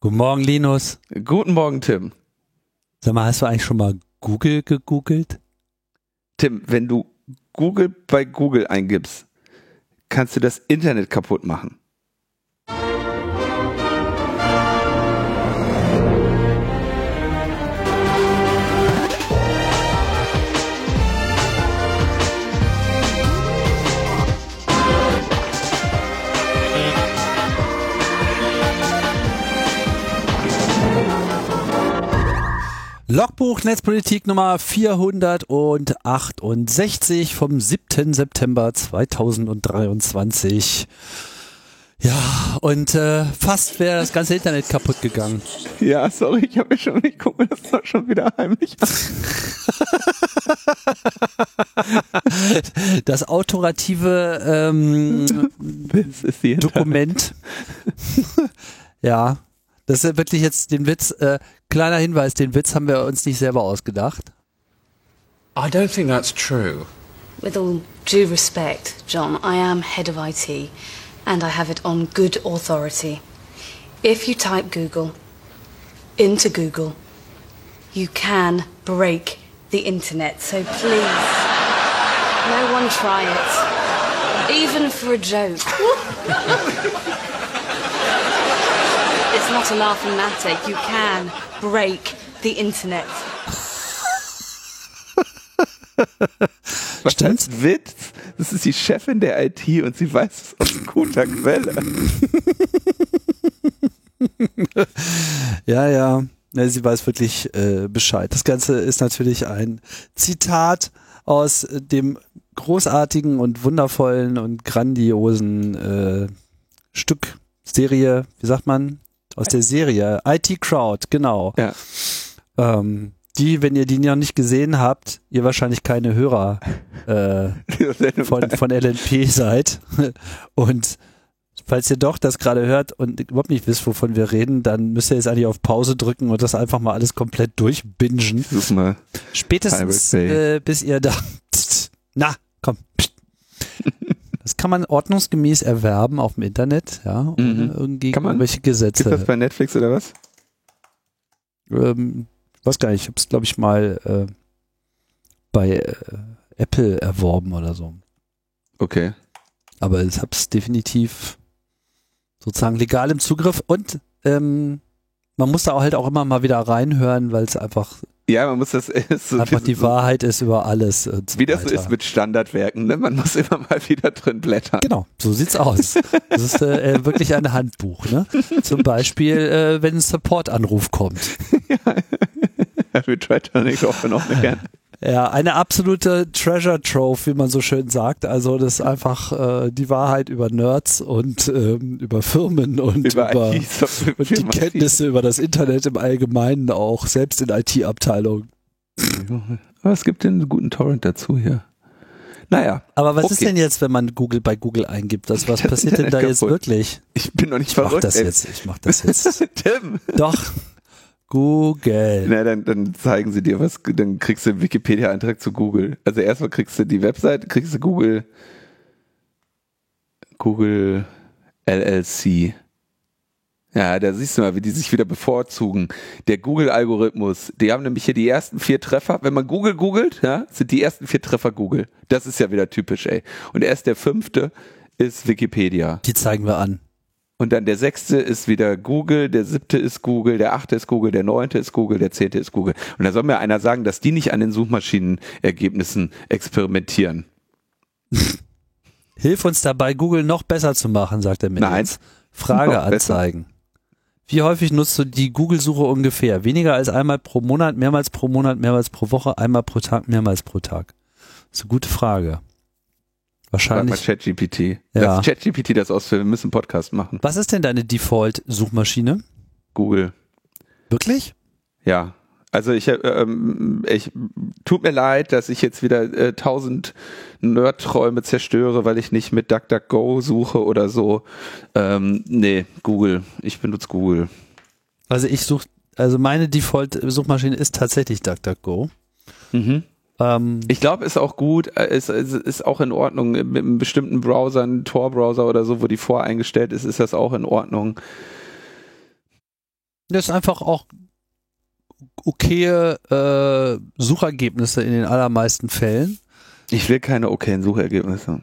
Guten Morgen, Linus. Guten Morgen, Tim. Sag mal, hast du eigentlich schon mal Google gegoogelt? Tim, wenn du Google bei Google eingibst, kannst du das Internet kaputt machen. Logbuch Netzpolitik Nummer 468 vom 7. September 2023. Ja, und äh, fast wäre das ganze Internet kaputt gegangen. Ja, sorry, ich habe mir schon, ich gucke mir das doch schon wieder heimlich an. Das autorative ähm, Dokument. ja, das ist wirklich jetzt den Witz, äh, kleiner Hinweis, den Witz haben wir uns nicht selber ausgedacht. I don't think that's true. With all due respect, John, I am head of IT and I have it on good authority. If you type Google into Google, you can break the internet. So please, no one try it, even for a joke. not a laughing matter. You can break the internet. Was Stimmt's? heißt Witz? Das ist die Chefin der IT und sie weiß es aus guter Quelle. Ja, ja. ja sie weiß wirklich äh, Bescheid. Das Ganze ist natürlich ein Zitat aus äh, dem großartigen und wundervollen und grandiosen äh, Stück Serie, wie sagt man? Aus der Serie IT Crowd, genau. Ja. Ähm, die, wenn ihr die noch nicht gesehen habt, ihr wahrscheinlich keine Hörer äh, von, von LNP seid. Und falls ihr doch das gerade hört und überhaupt nicht wisst, wovon wir reden, dann müsst ihr jetzt eigentlich auf Pause drücken und das einfach mal alles komplett durchbingen. Spätestens äh, bis ihr da. Na, komm. Das kann man ordnungsgemäß erwerben auf dem Internet, ja, Mhm. irgendwie Kann man? irgendwelche Ist das Gesetze. bei Netflix oder was? Ähm, weiß gar nicht, ich habe es glaube ich mal äh, bei äh, Apple erworben oder so. Okay. Aber ich habe es definitiv sozusagen legal im Zugriff und ähm, man muss da auch halt auch immer mal wieder reinhören, weil es einfach, Ja, man muss das ist so einfach die Wahrheit ist über alles. So Wie das so ist mit Standardwerken, ne? Man muss immer mal wieder drin blättern. Genau, so sieht's aus. Das ist äh, äh, wirklich ein Handbuch. Ne? Zum Beispiel, äh, wenn ein Support-Anruf kommt. Wir Titanic auch noch mehr gern. Ja, eine absolute Treasure Trove, wie man so schön sagt. Also das ist einfach äh, die Wahrheit über Nerds und ähm, über Firmen und Über, über, und die Kenntnisse über das Internet im Allgemeinen auch, selbst in IT-Abteilungen. Aber es gibt den guten Torrent dazu hier. Naja, Aber was ist Okay. denn jetzt, wenn man Google bei Google eingibt? Das, was Das passiert denn da Internet jetzt kaputt. wirklich? ich bin noch nicht Ich mach verrückt. das ey. jetzt, ich mach das jetzt. Tim. Doch, Google. Na, dann, dann zeigen sie dir was, dann kriegst du einen Wikipedia-Eintrag zu Google. Also erstmal kriegst du die Website, kriegst du Google, Google LLC. Ja, da siehst du mal, wie die sich wieder bevorzugen. Der Google-Algorithmus, die haben nämlich hier die ersten vier Treffer. Wenn man Google googelt, ja, sind die ersten vier Treffer Google. Das ist ja wieder typisch, ey. Und erst der fünfte ist Wikipedia. Die zeigen wir an. Und dann der sechste ist wieder Google, der siebte ist Google, der achte ist Google, der neunte ist Google, der zehnte ist Google. Und da soll mir einer sagen, dass die nicht an den Suchmaschinenergebnissen experimentieren. Hilf uns dabei, Google noch besser zu machen, sagt er mir Nein. jetzt. Frage anzeigen. Wie häufig nutzt du die Google-Suche ungefähr? Weniger als einmal pro Monat, mehrmals pro Monat, mehrmals pro Woche, einmal pro Tag, mehrmals pro Tag? Das ist eine gute Frage. Mal Wahrscheinlich. ChatGPT. Ja. Lass ChatGPT das ausfüllen, wir müssen einen Podcast machen. Was ist denn deine Default-Suchmaschine? Google. Wirklich? Ja. Also ich, äh, ähm, ich tut mir leid, dass ich jetzt wieder äh, tausend Nerdträume zerstöre, weil ich nicht mit DuckDuckGo suche oder so. Ähm, nee, Google. Ich benutze Google. Also ich suche, also meine Default-Suchmaschine ist tatsächlich DuckDuckGo. Mhm. Ähm, Ich glaube, ist auch gut, äh, ist, ist, ist auch in Ordnung. Mit einem bestimmten Browser, einem Tor-Browser oder so, wo die voreingestellt ist, ist das auch in Ordnung. Das ist einfach auch okaye äh, Suchergebnisse in den allermeisten Fällen. Ich will keine okayen Suchergebnisse.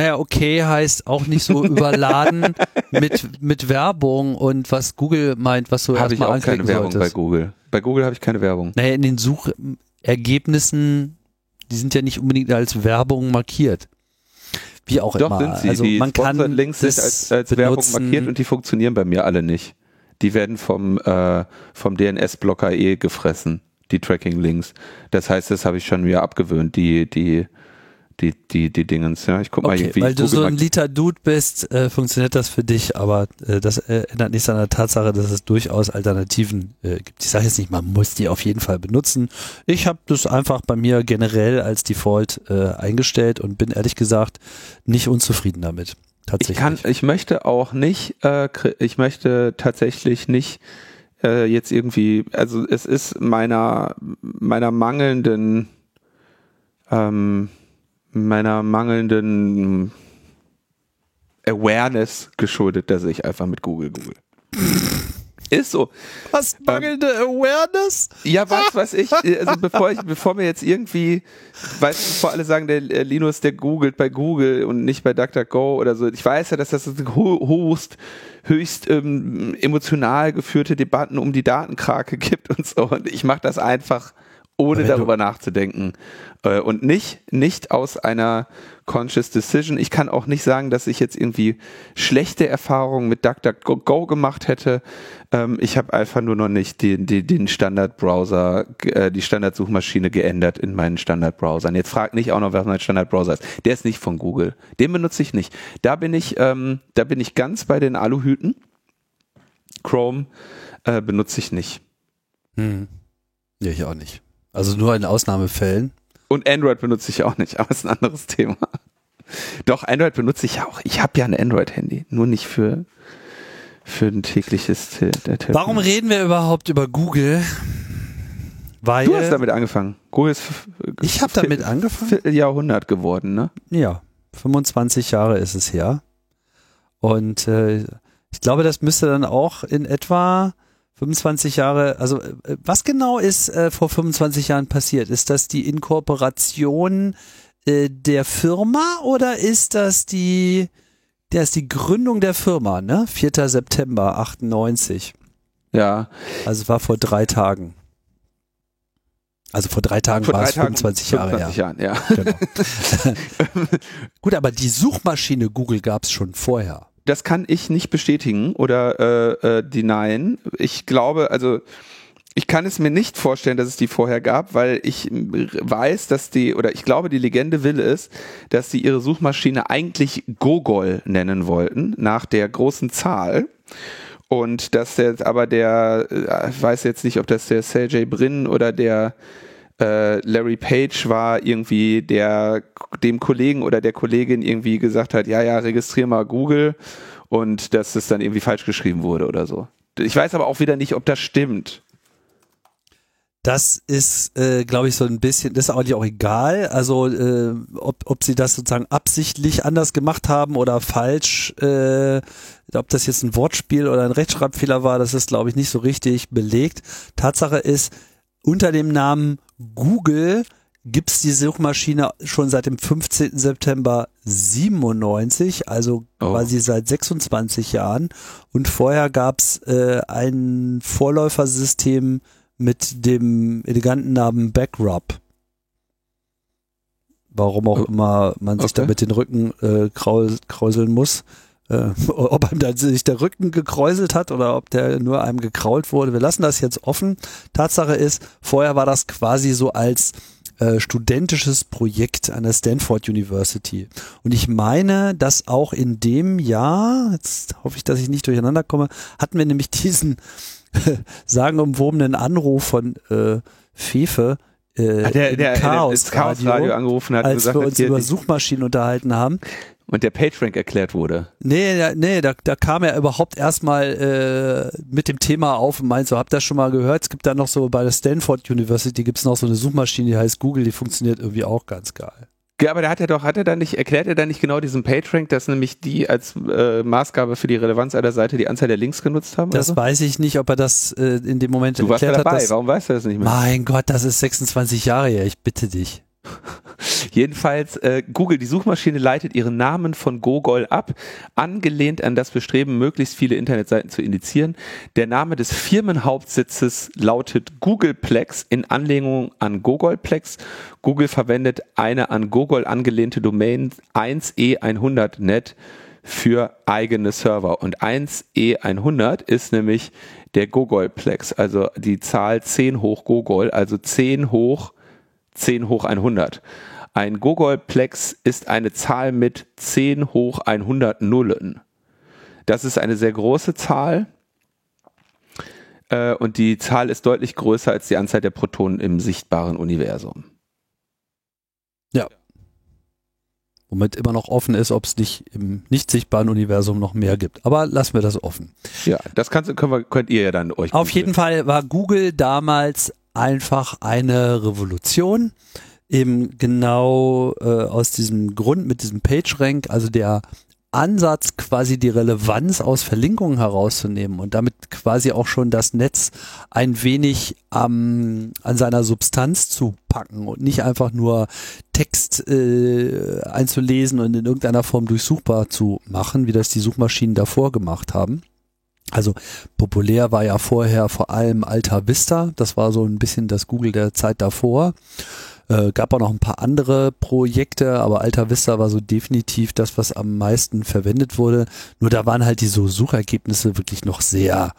Naja, okay heißt auch nicht so überladen mit, mit Werbung und was Google meint, was du Habe ich erstmal auch keine anklicken Werbung solltest. bei Google. Bei Google habe ich keine Werbung. Naja, in den Suchergebnissen, die sind ja nicht unbedingt als Werbung markiert. Wie auch Doch immer. sind sie. Also die man kann Links sind als, als Werbung markiert und die funktionieren bei mir alle nicht. Die werden vom, äh, vom DNS-Blocker eh gefressen, die Tracking-Links. Das heißt, das habe ich schon mir abgewöhnt, die, die, die, die, die Dingens. Ja, ich guck mal, Okay, wie weil du so ein Liter Dude bist, äh, funktioniert das für dich, aber äh, das äh, ändert nichts an der Tatsache, dass es durchaus Alternativen äh, gibt. Ich sage jetzt nicht, man muss die auf jeden Fall benutzen. Ich habe das einfach bei mir generell als Default äh, eingestellt und bin ehrlich gesagt nicht unzufrieden damit. Ich Tatsächlich. kann, ich möchte auch nicht, äh, ich möchte tatsächlich nicht jetzt irgendwie, also es ist meiner meiner mangelnden ähm, meiner mangelnden Awareness geschuldet, dass ich einfach mit Google google. Ist so. Was mangelnde Awareness? Ja, was weiß ich, also bevor ich, bevor mir jetzt irgendwie, weißt du, bevor alle sagen, der äh, Linus, der googelt bei Google und nicht bei DuckDuckGo oder so. Ich weiß ja, dass das ho- höchst, höchst ähm, emotional geführte Debatten um die Datenkrake gibt und so. Und ich mache das einfach, ohne darüber nachzudenken. Äh, und nicht, nicht aus einer conscious decision. Ich kann auch nicht sagen, dass ich jetzt irgendwie schlechte Erfahrungen mit DuckDuckGo gemacht hätte. Ähm, ich habe einfach nur noch nicht den, den, den Standardbrowser, äh, die Standardsuchmaschine geändert in meinen Standardbrowsern. Jetzt frag nicht auch noch, was mein Standardbrowser ist. Der ist nicht von Google. Den benutze ich nicht. Da bin ich, ähm, da bin ich ganz bei den Aluhüten. Chrome äh, benutze ich nicht. Hm. Ja, ich auch nicht. Also nur in Ausnahmefällen. Und Android benutze ich auch nicht, aber ist ein anderes Thema. Doch, Android benutze ich ja auch. Ich habe ja ein Android-Handy, nur nicht für, für ein tägliches Te- der Telefon. Warum reden wir überhaupt über Google? Weil Du hast damit angefangen. Google ist ich habe damit angefangen. Vierteljahrhundert geworden, ne? Ja, 25 Jahre ist es her. Und äh, ich glaube, das müsste dann auch in etwa 25 Jahre, also äh, was genau ist äh, vor 25 Jahren passiert? Ist das die Inkorporation äh, der Firma oder ist das die, der ist die Gründung der Firma, ne? 4. September 98. Ja. Also es war vor drei Tagen. Also vor drei Tagen Vor war drei es Tagen, 25 Jahre 25 her. Jahren, ja. Genau. Gut, aber die Suchmaschine Google gab es schon vorher. Das kann ich nicht bestätigen oder äh, äh, denyen. Ich glaube, also ich kann es mir nicht vorstellen, dass es die vorher gab, weil ich weiß, dass die, oder ich glaube, die Legende will es, dass sie ihre Suchmaschine eigentlich Gogol nennen wollten, nach der großen Zahl. Und dass jetzt aber der, äh, ich weiß jetzt nicht, ob das der Sergey Brin oder der äh, Larry Page war irgendwie, der dem Kollegen oder der Kollegin irgendwie gesagt hat, ja, ja, registrier mal Google und dass es dann irgendwie falsch geschrieben wurde oder so. Ich weiß aber auch wieder nicht, ob das stimmt. Das ist, äh, glaube ich, so ein bisschen, das ist eigentlich auch egal. Also äh, ob, ob sie das sozusagen absichtlich anders gemacht haben oder falsch, äh, ob das jetzt ein Wortspiel oder ein Rechtschreibfehler war, das ist, glaube ich, nicht so richtig belegt. Tatsache ist, unter dem Namen Google gibt's die Suchmaschine schon seit dem 15. September 97, also Oh. quasi seit 26 Jahren. Und vorher gab's äh, ein Vorläufersystem mit dem eleganten Namen Backrub. Warum auch Oh. immer man sich Okay. da mit den Rücken äh, kraus kräuseln muss. Äh, ob einem da sich der Rücken gekräuselt hat oder ob der nur einem gekrault wurde. Wir lassen das jetzt offen. Tatsache ist, vorher war das quasi so als äh, studentisches Projekt an der Stanford University. Und ich meine, dass auch in dem Jahr, jetzt hoffe ich, dass ich nicht durcheinander komme, hatten wir nämlich diesen sagenumwobenen Anruf von äh, Fefe äh, der, der, der Chaos, ins Chaos Radio angerufen hat als gesagt wir uns über Suchmaschinen unterhalten haben. Und der PageRank erklärt wurde. Nee, da- nee, da, da kam er überhaupt erstmal äh, mit dem Thema auf und meint so, habt ihr das schon mal gehört? Es gibt da noch so bei der Stanford University gibt's noch so eine Suchmaschine, die heißt Google, die funktioniert irgendwie auch ganz geil. Ja, aber der hat ja doch, hat er da nicht, erklärt er da nicht genau diesen PageRank, dass nämlich die als äh, Maßgabe für die Relevanz einer Seite die Anzahl der Links genutzt haben? Das so? weiß ich nicht, ob er das äh, in dem Moment du warst ja erklärt dabei, hat. warum weißt du das nicht mehr? Mein Gott, das ist 26 Jahre her, ich bitte dich. Jedenfalls, äh, Google, die Suchmaschine leitet ihren Namen von Gogol ab, angelehnt an das Bestreben, möglichst viele Internetseiten zu indizieren. Der Name des Firmenhauptsitzes lautet Googleplex in Anlehnung an Gogolplex. Google verwendet eine an Gogol angelehnte Domain 1e100net für eigene Server. Und 1e100 ist nämlich der Gogolplex, also die Zahl 10 hoch Gogol, also 10 hoch 10 hoch 100. Ein Gogolplex ist eine Zahl mit 10 hoch 100 Nullen. Das ist eine sehr große Zahl äh, und die Zahl ist deutlich größer als die Anzahl der Protonen im sichtbaren Universum. Ja. Womit immer noch offen ist, ob es nicht im nicht sichtbaren Universum noch mehr gibt. Aber lassen wir das offen. Ja, das kannst, können wir, könnt ihr ja dann euch. Auf jeden Fall war Google damals einfach eine Revolution. Eben genau äh, aus diesem Grund mit diesem PageRank, also der Ansatz, quasi die Relevanz aus Verlinkungen herauszunehmen und damit quasi auch schon das Netz ein wenig ähm, an seiner Substanz zu packen und nicht einfach nur Text äh, einzulesen und in irgendeiner Form durchsuchbar zu machen, wie das die Suchmaschinen davor gemacht haben. Also populär war ja vorher vor allem Alta Vista, das war so ein bisschen das Google der Zeit davor. Äh, gab auch noch ein paar andere Projekte, aber Alta Vista war so definitiv das, was am meisten verwendet wurde. Nur da waren halt die so Suchergebnisse wirklich noch sehr,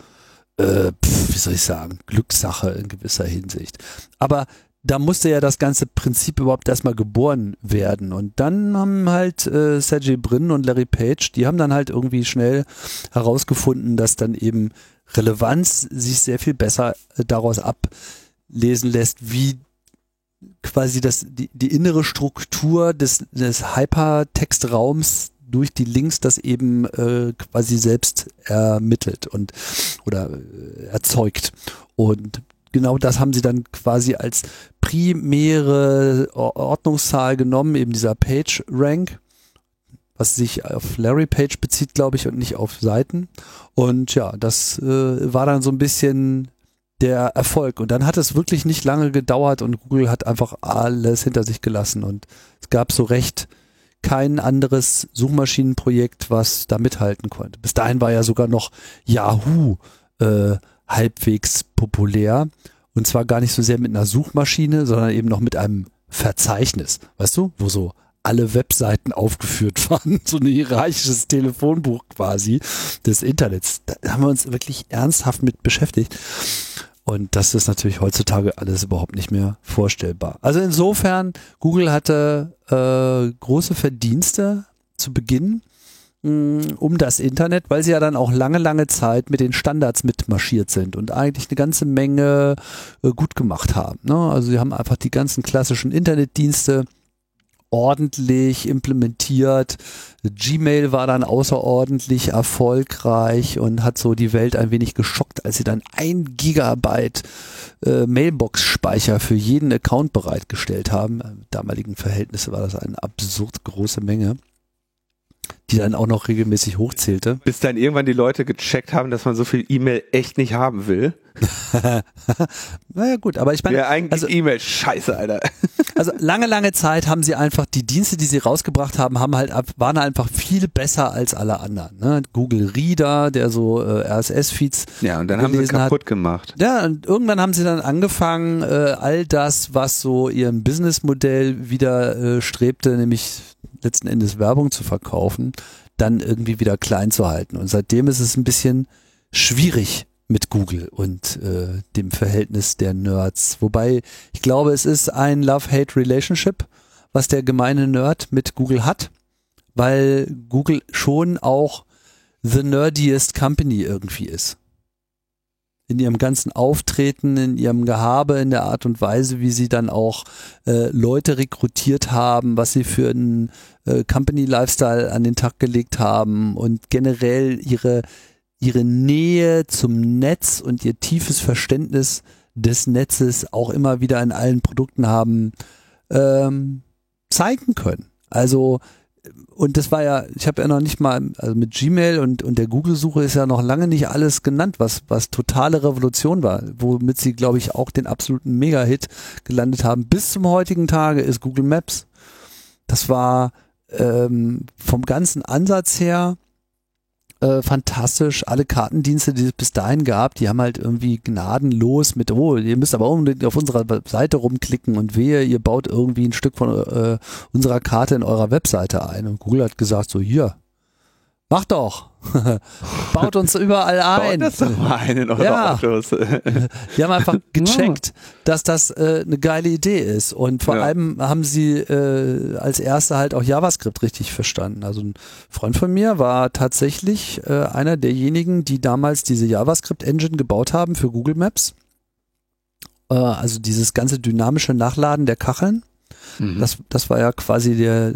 äh, pf, wie soll ich sagen, Glückssache in gewisser Hinsicht. Aber da musste ja das ganze Prinzip überhaupt erstmal geboren werden. Und dann haben halt äh, Sergey Brin und Larry Page, die haben dann halt irgendwie schnell herausgefunden, dass dann eben Relevanz sich sehr viel besser äh, daraus ablesen lässt, wie quasi das, die, die innere Struktur des, des Hypertextraums durch die Links das eben äh, quasi selbst ermittelt und oder äh, erzeugt. Und genau das haben sie dann quasi als primäre Ordnungszahl genommen, eben dieser Page Rank, was sich auf Larry Page bezieht, glaube ich, und nicht auf Seiten. Und ja, das äh, war dann so ein bisschen der Erfolg. Und dann hat es wirklich nicht lange gedauert und Google hat einfach alles hinter sich gelassen. Und es gab so recht kein anderes Suchmaschinenprojekt, was da mithalten konnte. Bis dahin war ja sogar noch Yahoo äh, halbwegs populär. Und zwar gar nicht so sehr mit einer Suchmaschine, sondern eben noch mit einem Verzeichnis. Weißt du, wo so alle Webseiten aufgeführt waren, so ein hierarchisches Telefonbuch quasi des Internets. Da haben wir uns wirklich ernsthaft mit beschäftigt. Und das ist natürlich heutzutage alles überhaupt nicht mehr vorstellbar. Also insofern, Google hatte äh, große Verdienste zu Beginn mh, um das Internet, weil sie ja dann auch lange, lange Zeit mit den Standards mitmarschiert sind und eigentlich eine ganze Menge äh, gut gemacht haben. Ne? Also sie haben einfach die ganzen klassischen Internetdienste ordentlich implementiert. Gmail war dann außerordentlich erfolgreich und hat so die Welt ein wenig geschockt, als sie dann ein Gigabyte äh, Mailbox-Speicher für jeden Account bereitgestellt haben. Im damaligen Verhältnisse war das eine absurd große Menge die dann auch noch regelmäßig hochzählte. Bis dann irgendwann die Leute gecheckt haben, dass man so viel E-Mail echt nicht haben will. naja gut, aber ich meine, ja, eigentlich also, E-Mail, scheiße, Alter. also lange, lange Zeit haben sie einfach die Dienste, die sie rausgebracht haben, haben halt waren einfach viel besser als alle anderen. Ne? Google Reader, der so äh, RSS-Feeds ja und dann haben sie kaputt hat. gemacht. Ja und irgendwann haben sie dann angefangen, äh, all das, was so ihrem Businessmodell wieder äh, strebte, nämlich letzten Endes Werbung zu verkaufen, dann irgendwie wieder klein zu halten. Und seitdem ist es ein bisschen schwierig mit Google und äh, dem Verhältnis der Nerds. Wobei ich glaube, es ist ein Love-Hate-Relationship, was der gemeine Nerd mit Google hat, weil Google schon auch the nerdiest company irgendwie ist in ihrem ganzen Auftreten, in ihrem Gehabe, in der Art und Weise, wie sie dann auch äh, Leute rekrutiert haben, was sie für einen äh, Company Lifestyle an den Tag gelegt haben und generell ihre ihre Nähe zum Netz und ihr tiefes Verständnis des Netzes auch immer wieder in allen Produkten haben. Ähm, zeigen können. Also und das war ja, ich habe ja noch nicht mal, also mit Gmail und, und der Google-Suche ist ja noch lange nicht alles genannt, was, was totale Revolution war, womit sie, glaube ich, auch den absoluten Mega-Hit gelandet haben. Bis zum heutigen Tage ist Google Maps. Das war ähm, vom ganzen Ansatz her äh, fantastisch. Alle Kartendienste, die es bis dahin gab, die haben halt irgendwie gnadenlos mit, oh, ihr müsst aber unbedingt auf unserer Seite rumklicken und wehe, ihr baut irgendwie ein Stück von äh, unserer Karte in eurer Webseite ein. Und Google hat gesagt, so hier, Mach doch. Baut uns überall ein. Baut das doch mal ein in eure Ja. Autos. Die haben einfach gecheckt, dass das äh, eine geile Idee ist. Und vor Ja. allem haben sie äh, als erste halt auch JavaScript richtig verstanden. Also ein Freund von mir war tatsächlich äh, einer derjenigen, die damals diese JavaScript-Engine gebaut haben für Google Maps. Äh, also dieses ganze dynamische Nachladen der Kacheln. Mhm. Das, das war ja quasi der,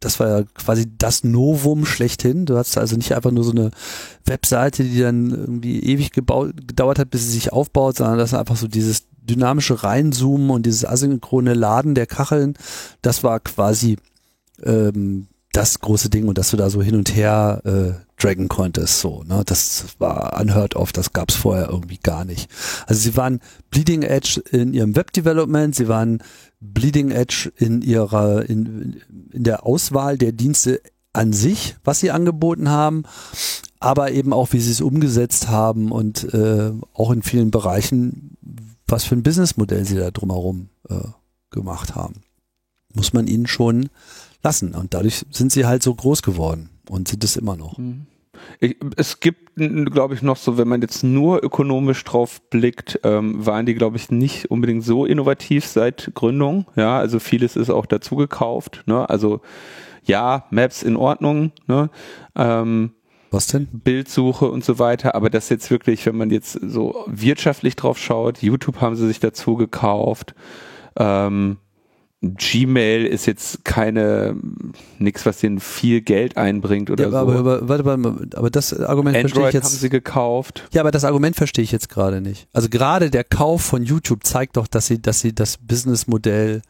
das war ja quasi das Novum schlechthin. Du hast also nicht einfach nur so eine Webseite, die dann irgendwie ewig gebaut, gedauert hat, bis sie sich aufbaut, sondern das ist einfach so dieses dynamische Reinzoomen und dieses asynchrone Laden der Kacheln. Das war quasi ähm, das große Ding und dass du da so hin und her äh, draggen konntest, so, ne, das war unheard of, das gab's vorher irgendwie gar nicht. Also sie waren Bleeding Edge in ihrem Web-Development, sie waren Bleeding Edge in ihrer, in, in der Auswahl der Dienste an sich, was sie angeboten haben, aber eben auch, wie sie es umgesetzt haben und äh, auch in vielen Bereichen, was für ein Businessmodell sie da drumherum äh, gemacht haben. Muss man ihnen schon lassen. Und dadurch sind sie halt so groß geworden und sind es immer noch. Ich, es gibt, glaube ich, noch so, wenn man jetzt nur ökonomisch drauf blickt, ähm, waren die, glaube ich, nicht unbedingt so innovativ seit Gründung. Ja, also vieles ist auch dazu gekauft. Ne? Also ja, Maps in Ordnung, ne? ähm, Was denn? Bildsuche und so weiter. Aber das jetzt wirklich, wenn man jetzt so wirtschaftlich drauf schaut, YouTube haben sie sich dazu gekauft. Ähm, Gmail ist jetzt keine nichts, was denen viel Geld einbringt oder Ja, so. aber, aber, warte, mal, aber das Argument verstehe Android ich haben jetzt. sie gekauft. Ja, aber das Argument verstehe ich jetzt gerade nicht. Also gerade der Kauf von YouTube zeigt doch, dass sie, dass sie das Businessmodell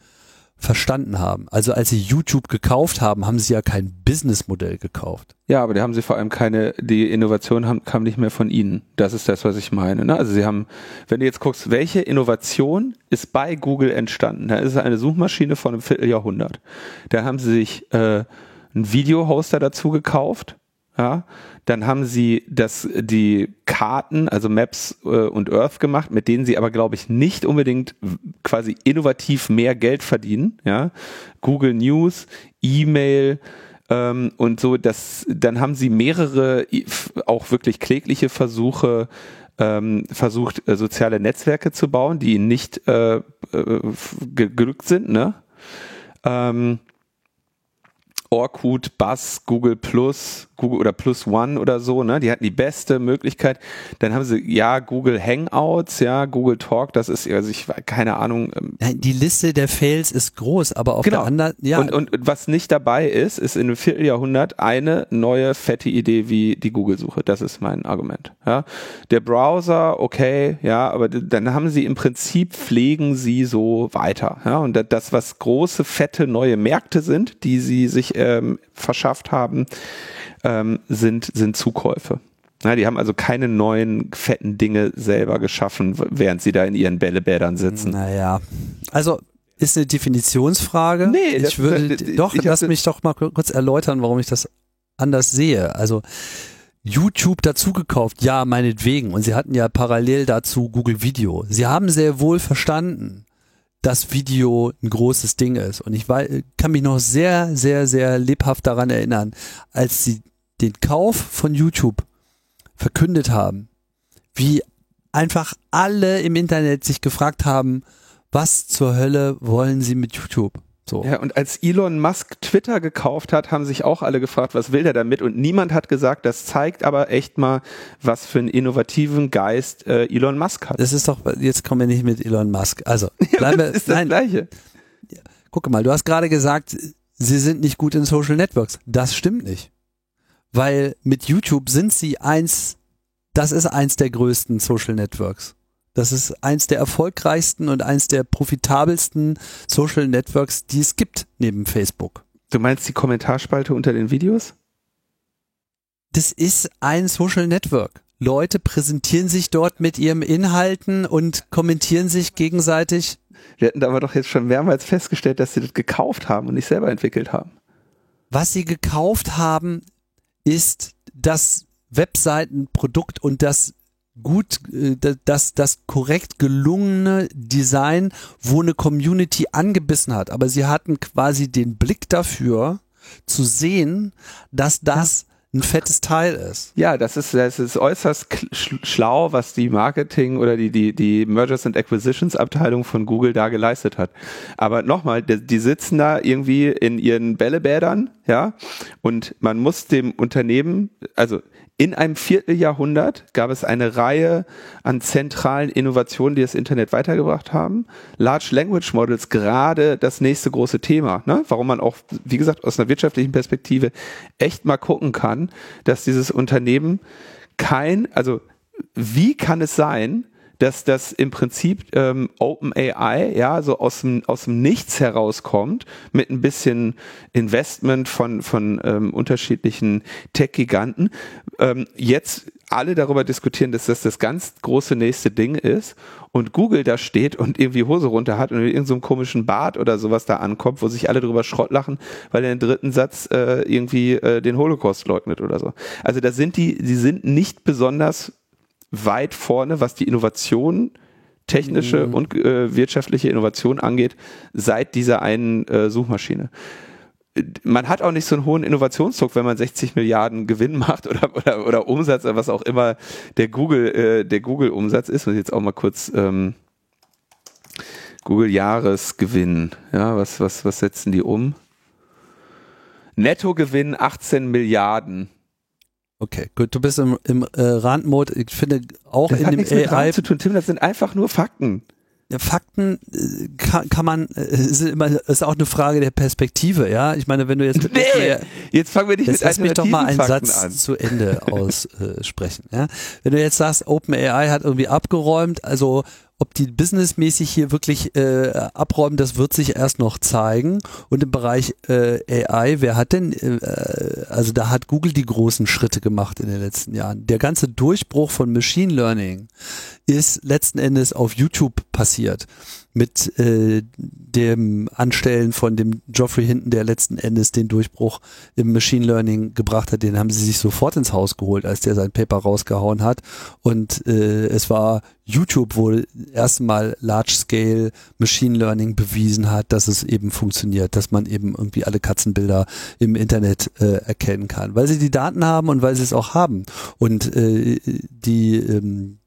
verstanden haben. Also als sie YouTube gekauft haben, haben sie ja kein Businessmodell gekauft. Ja, aber da haben sie vor allem keine, die Innovation haben, kam nicht mehr von ihnen. Das ist das, was ich meine. Ne? Also sie haben, wenn du jetzt guckst, welche Innovation ist bei Google entstanden? Da ist eine Suchmaschine von einem Vierteljahrhundert. Da haben sie sich äh, einen Videohoster dazu gekauft. Ja, dann haben sie das, die Karten, also Maps äh, und Earth gemacht, mit denen sie aber, glaube ich, nicht unbedingt quasi innovativ mehr Geld verdienen. Ja, Google News, E-Mail, ähm, und so, das, dann haben sie mehrere auch wirklich klägliche Versuche ähm, versucht, äh, soziale Netzwerke zu bauen, die ihnen nicht äh, äh, f- ge gelückt sind, ne? Ähm, Orkut, Buzz, Google Plus, Google oder Plus One oder so, ne? Die hatten die beste Möglichkeit. Dann haben sie, ja, Google Hangouts, ja, Google Talk, das ist, also ich keine Ahnung, ähm, Nein, die Liste der Fails ist groß, aber auf Genau. der anderen, ja, Und, und was nicht dabei ist, ist in einem Vierteljahrhundert eine neue fette Idee wie die Google-Suche. Das ist mein Argument. Ja. Der Browser, okay, ja, aber dann haben sie im Prinzip pflegen sie so weiter. Ja. Und da- das, was große, fette neue Märkte sind, die sie sich ähm, verschafft haben, ähm, sind, sind Zukäufe. Ja, die haben also keine neuen fetten Dinge selber geschaffen, während sie da in ihren Bällebädern sitzen. naja. Also ist eine Definitionsfrage. Nee, das- ich würde, das- doch, ich lass das- mich doch mal kurz erläutern, warum ich das anders sehe. Also YouTube dazugekauft, ja, meinetwegen. Und sie hatten ja parallel dazu Google Video. Sie haben sehr wohl verstanden, dass Video ein großes Ding ist. Und ich wei- kann mich noch sehr, sehr, sehr lebhaft daran erinnern, als sie den Kauf von YouTube verkündet haben, wie einfach alle im Internet sich gefragt haben, was zur Hölle wollen sie mit YouTube? So. Ja, und als Elon Musk Twitter gekauft hat, haben sich auch alle gefragt, was will der damit? Und niemand hat gesagt, das zeigt aber echt mal, was für einen innovativen Geist äh, Elon Musk hat. Das ist doch, jetzt kommen wir nicht mit Elon Musk. Also, bleiben wir, das ist das nein, Gleiche. guck mal, du hast gerade gesagt, sie sind nicht gut in Social Networks. Das stimmt nicht. Weil mit YouTube sind sie eins, das ist eins der größten Social Networks. Das ist eins der erfolgreichsten und eins der profitabelsten Social Networks, die es gibt neben Facebook. Du meinst die Kommentarspalte unter den Videos? Das ist ein Social Network. Leute präsentieren sich dort mit ihren Inhalten und kommentieren sich gegenseitig. Wir hatten aber doch jetzt schon mehrmals festgestellt, dass sie das gekauft haben und nicht selber entwickelt haben. Was sie gekauft haben, ist das Webseitenprodukt und das gut, äh, das, das korrekt gelungene Design, wo eine Community angebissen hat. Aber sie hatten quasi den Blick dafür, zu sehen, dass das ein fettes Teil ist. Ja, das ist, das ist äußerst schlau, was die Marketing oder die, die, die Mergers and Acquisitions Abteilung von Google da geleistet hat. Aber nochmal, die, die sitzen da irgendwie in ihren Bällebädern, ja, und man muss dem Unternehmen, also in einem Vierteljahrhundert gab es eine Reihe an zentralen Innovationen, die das Internet weitergebracht haben. Large Language Models gerade das nächste große Thema, ne? warum man auch, wie gesagt, aus einer wirtschaftlichen Perspektive echt mal gucken kann, dass dieses Unternehmen kein, also wie kann es sein, dass das im Prinzip ähm, OpenAI ja so aus dem aus dem Nichts herauskommt mit ein bisschen Investment von von ähm, unterschiedlichen Tech-Giganten. Ähm, jetzt alle darüber diskutieren, dass das das ganz große nächste Ding ist und Google da steht und irgendwie Hose runter hat und in irgendeinem so komischen Bad oder sowas da ankommt, wo sich alle drüber Schrott lachen, weil er den dritten Satz äh, irgendwie äh, den Holocaust leugnet oder so. Also da sind die, die sind nicht besonders weit vorne, was die Innovation, technische mhm. und äh, wirtschaftliche Innovation angeht, seit dieser einen äh, Suchmaschine. Man hat auch nicht so einen hohen Innovationsdruck, wenn man 60 Milliarden Gewinn macht oder, oder, oder Umsatz oder was auch immer der Google, äh, der Google-Umsatz ist. Und jetzt auch mal kurz ähm, Google-Jahresgewinn. Ja, was, was, was setzen die um? Nettogewinn 18 Milliarden Okay, gut, du bist im, im äh, Randmode. Ich finde auch das in hat dem nichts mit AI zu tun, Tim, das sind einfach nur Fakten. Fakten äh, kann, kann man äh, ist immer ist auch eine Frage der Perspektive, ja. Ich meine, wenn du jetzt nee, jetzt fangen wir nicht jetzt mit lass mich doch mal einen Fakten Satz an. zu Ende aussprechen, ja. Wenn du jetzt sagst, OpenAI hat irgendwie abgeräumt, also ob die businessmäßig hier wirklich äh, abräumen, das wird sich erst noch zeigen. Und im Bereich äh, AI, wer hat denn, äh, also da hat Google die großen Schritte gemacht in den letzten Jahren. Der ganze Durchbruch von Machine Learning ist letzten Endes auf YouTube passiert mit äh, dem Anstellen von dem Geoffrey Hinton, der letzten Endes den Durchbruch im Machine Learning gebracht hat, den haben sie sich sofort ins Haus geholt, als der sein Paper rausgehauen hat. Und äh, es war YouTube, wo erstmal Large-Scale Machine Learning bewiesen hat, dass es eben funktioniert, dass man eben irgendwie alle Katzenbilder im Internet äh, erkennen kann, weil sie die Daten haben und weil sie es auch haben. Und äh, die ähm,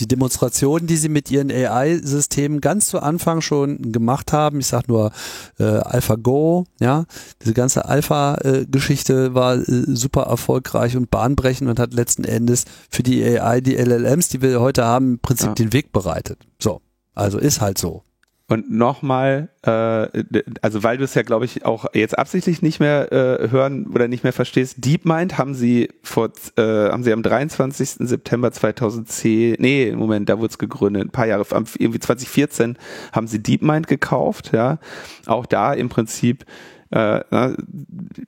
die Demonstrationen, die sie mit ihren AI-Systemen ganz zu Anfang schon gemacht haben, ich sag nur äh, AlphaGo, ja, diese ganze Alpha-Geschichte war äh, super erfolgreich und bahnbrechend und hat letzten Endes für die AI, die LLMs, die wir heute haben, im Prinzip ja. den Weg bereitet. So, also ist halt so. Und nochmal, äh, also weil du es ja, glaube ich, auch jetzt absichtlich nicht mehr äh, hören oder nicht mehr verstehst, DeepMind haben sie vor, äh, haben sie am 23. September 2010, nee, Moment, da wurde es gegründet, ein paar Jahre, irgendwie 2014 haben sie DeepMind gekauft, ja. Auch da im Prinzip äh,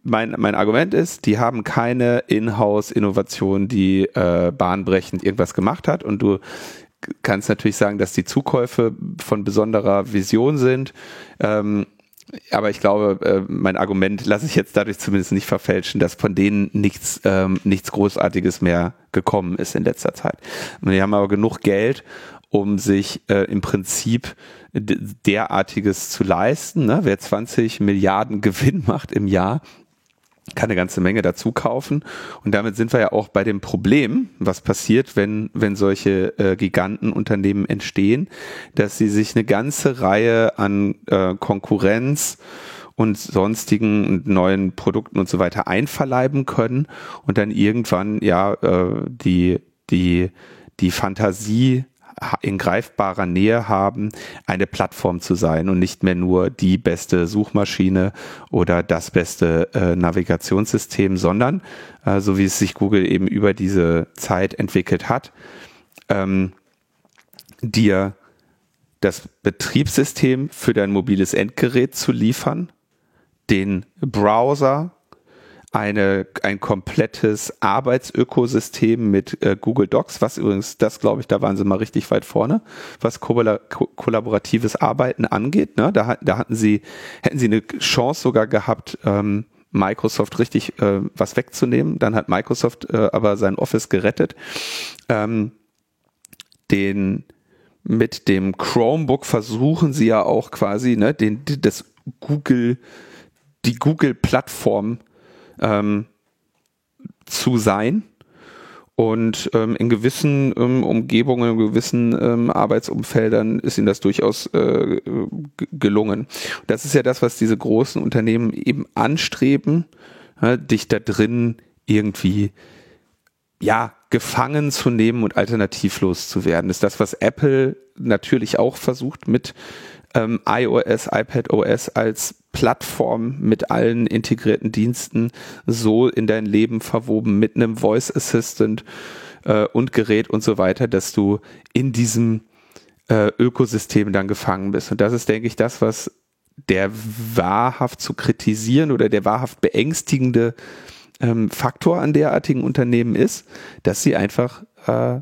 mein, mein Argument ist, die haben keine Inhouse-Innovation, die äh, bahnbrechend irgendwas gemacht hat und du kannst natürlich sagen, dass die Zukäufe von besonderer Vision sind. Ähm, aber ich glaube, äh, mein Argument lasse ich jetzt dadurch zumindest nicht verfälschen, dass von denen nichts, ähm, nichts Großartiges mehr gekommen ist in letzter Zeit. Und die haben aber genug Geld, um sich äh, im Prinzip derartiges zu leisten. Ne? Wer 20 Milliarden Gewinn macht im Jahr, kann eine ganze Menge dazu kaufen. Und damit sind wir ja auch bei dem Problem, was passiert, wenn, wenn solche äh, Gigantenunternehmen entstehen, dass sie sich eine ganze Reihe an äh, Konkurrenz und sonstigen neuen Produkten und so weiter einverleiben können und dann irgendwann ja äh, die, die, die Fantasie in greifbarer Nähe haben, eine Plattform zu sein und nicht mehr nur die beste Suchmaschine oder das beste äh, Navigationssystem, sondern äh, so wie es sich Google eben über diese Zeit entwickelt hat, ähm, dir das Betriebssystem für dein mobiles Endgerät zu liefern, den Browser, eine, ein komplettes Arbeitsökosystem mit äh, Google Docs, was übrigens, das glaube ich, da waren sie mal richtig weit vorne, was ko kollaboratives Arbeiten angeht. Ne? Da, da hatten sie, hätten sie eine Chance sogar gehabt, ähm, Microsoft richtig äh, was wegzunehmen. Dann hat Microsoft äh, aber sein Office gerettet. Ähm, den mit dem Chromebook versuchen sie ja auch quasi ne, den, das Google, die Google-Plattform ähm, zu sein. Und ähm, in gewissen ähm, Umgebungen, in gewissen ähm, Arbeitsumfeldern ist ihnen das durchaus äh, gelungen. Das ist ja das, was diese großen Unternehmen eben anstreben, ja, dich da drin irgendwie ja, gefangen zu nehmen und alternativlos zu werden. Das ist das, was Apple natürlich auch versucht mit ähm, iOS, iPadOS als Plattform mit allen integrierten Diensten so in dein Leben verwoben mit einem Voice Assistant äh, und Gerät und so weiter, dass du in diesem äh, Ökosystem dann gefangen bist. Und das ist, denke ich, das, was der wahrhaft zu kritisieren oder der wahrhaft beängstigende ähm, Faktor an derartigen Unternehmen ist, dass sie einfach äh,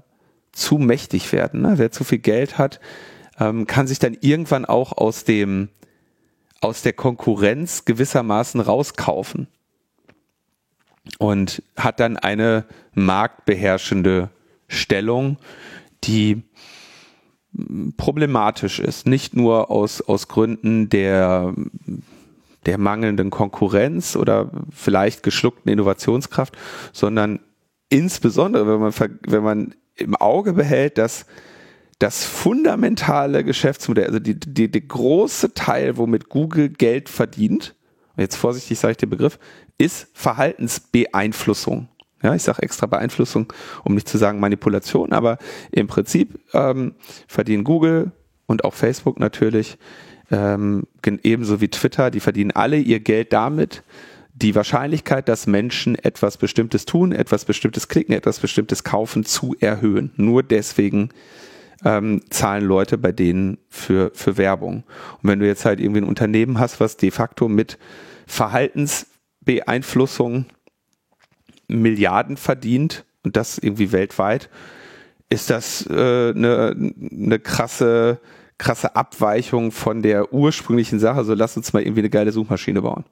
zu mächtig werden. Ne? Wer zu viel Geld hat, ähm, kann sich dann irgendwann auch aus dem aus der Konkurrenz gewissermaßen rauskaufen und hat dann eine marktbeherrschende Stellung, die problematisch ist. Nicht nur aus, aus Gründen der, der mangelnden Konkurrenz oder vielleicht geschluckten Innovationskraft, sondern insbesondere, wenn man, wenn man im Auge behält, dass das fundamentale Geschäftsmodell, also die große Teil, womit Google Geld verdient, jetzt vorsichtig sage ich den Begriff, ist Verhaltensbeeinflussung. Ja, ich sage extra Beeinflussung, um nicht zu sagen Manipulation, aber im Prinzip ähm, verdienen Google und auch Facebook natürlich, ähm, ebenso wie Twitter, die verdienen alle ihr Geld damit, die Wahrscheinlichkeit, dass Menschen etwas Bestimmtes tun, etwas Bestimmtes klicken, etwas Bestimmtes kaufen, zu erhöhen. Nur deswegen ähm, zahlen Leute bei denen für, für Werbung. Und wenn du jetzt halt irgendwie ein Unternehmen hast, was de facto mit Verhaltensbeeinflussung Milliarden verdient und das irgendwie weltweit, ist das äh, eine, eine krasse, krasse Abweichung von der ursprünglichen Sache. So lass uns mal irgendwie eine geile Suchmaschine bauen.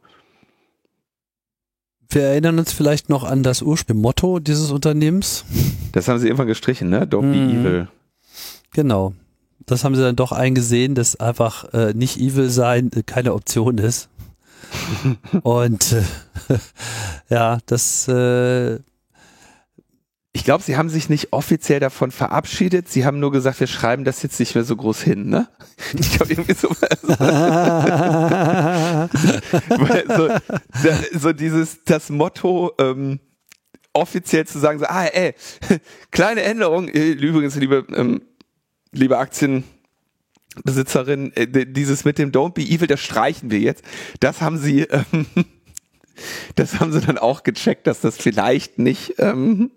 Wir erinnern uns vielleicht noch an das Ursprungsmotto dieses Unternehmens. Das haben sie irgendwann gestrichen, ne? Don't be mhm. evil. Genau. Das haben sie dann doch eingesehen, dass einfach äh, nicht evil sein äh, keine Option ist. Und äh, ja, das äh, ich glaube, sie haben sich nicht offiziell davon verabschiedet. Sie haben nur gesagt, wir schreiben das jetzt nicht mehr so groß hin, ne? Ich glaube, irgendwie so, so, so, dieses, das Motto, ähm, offiziell zu sagen, so, ah, ey, kleine Änderung, äh, übrigens, liebe ähm, liebe Aktienbesitzerin, äh, dieses mit dem Don't be evil, das streichen wir jetzt. Das haben sie, ähm, das haben sie dann auch gecheckt, dass das vielleicht nicht, ähm,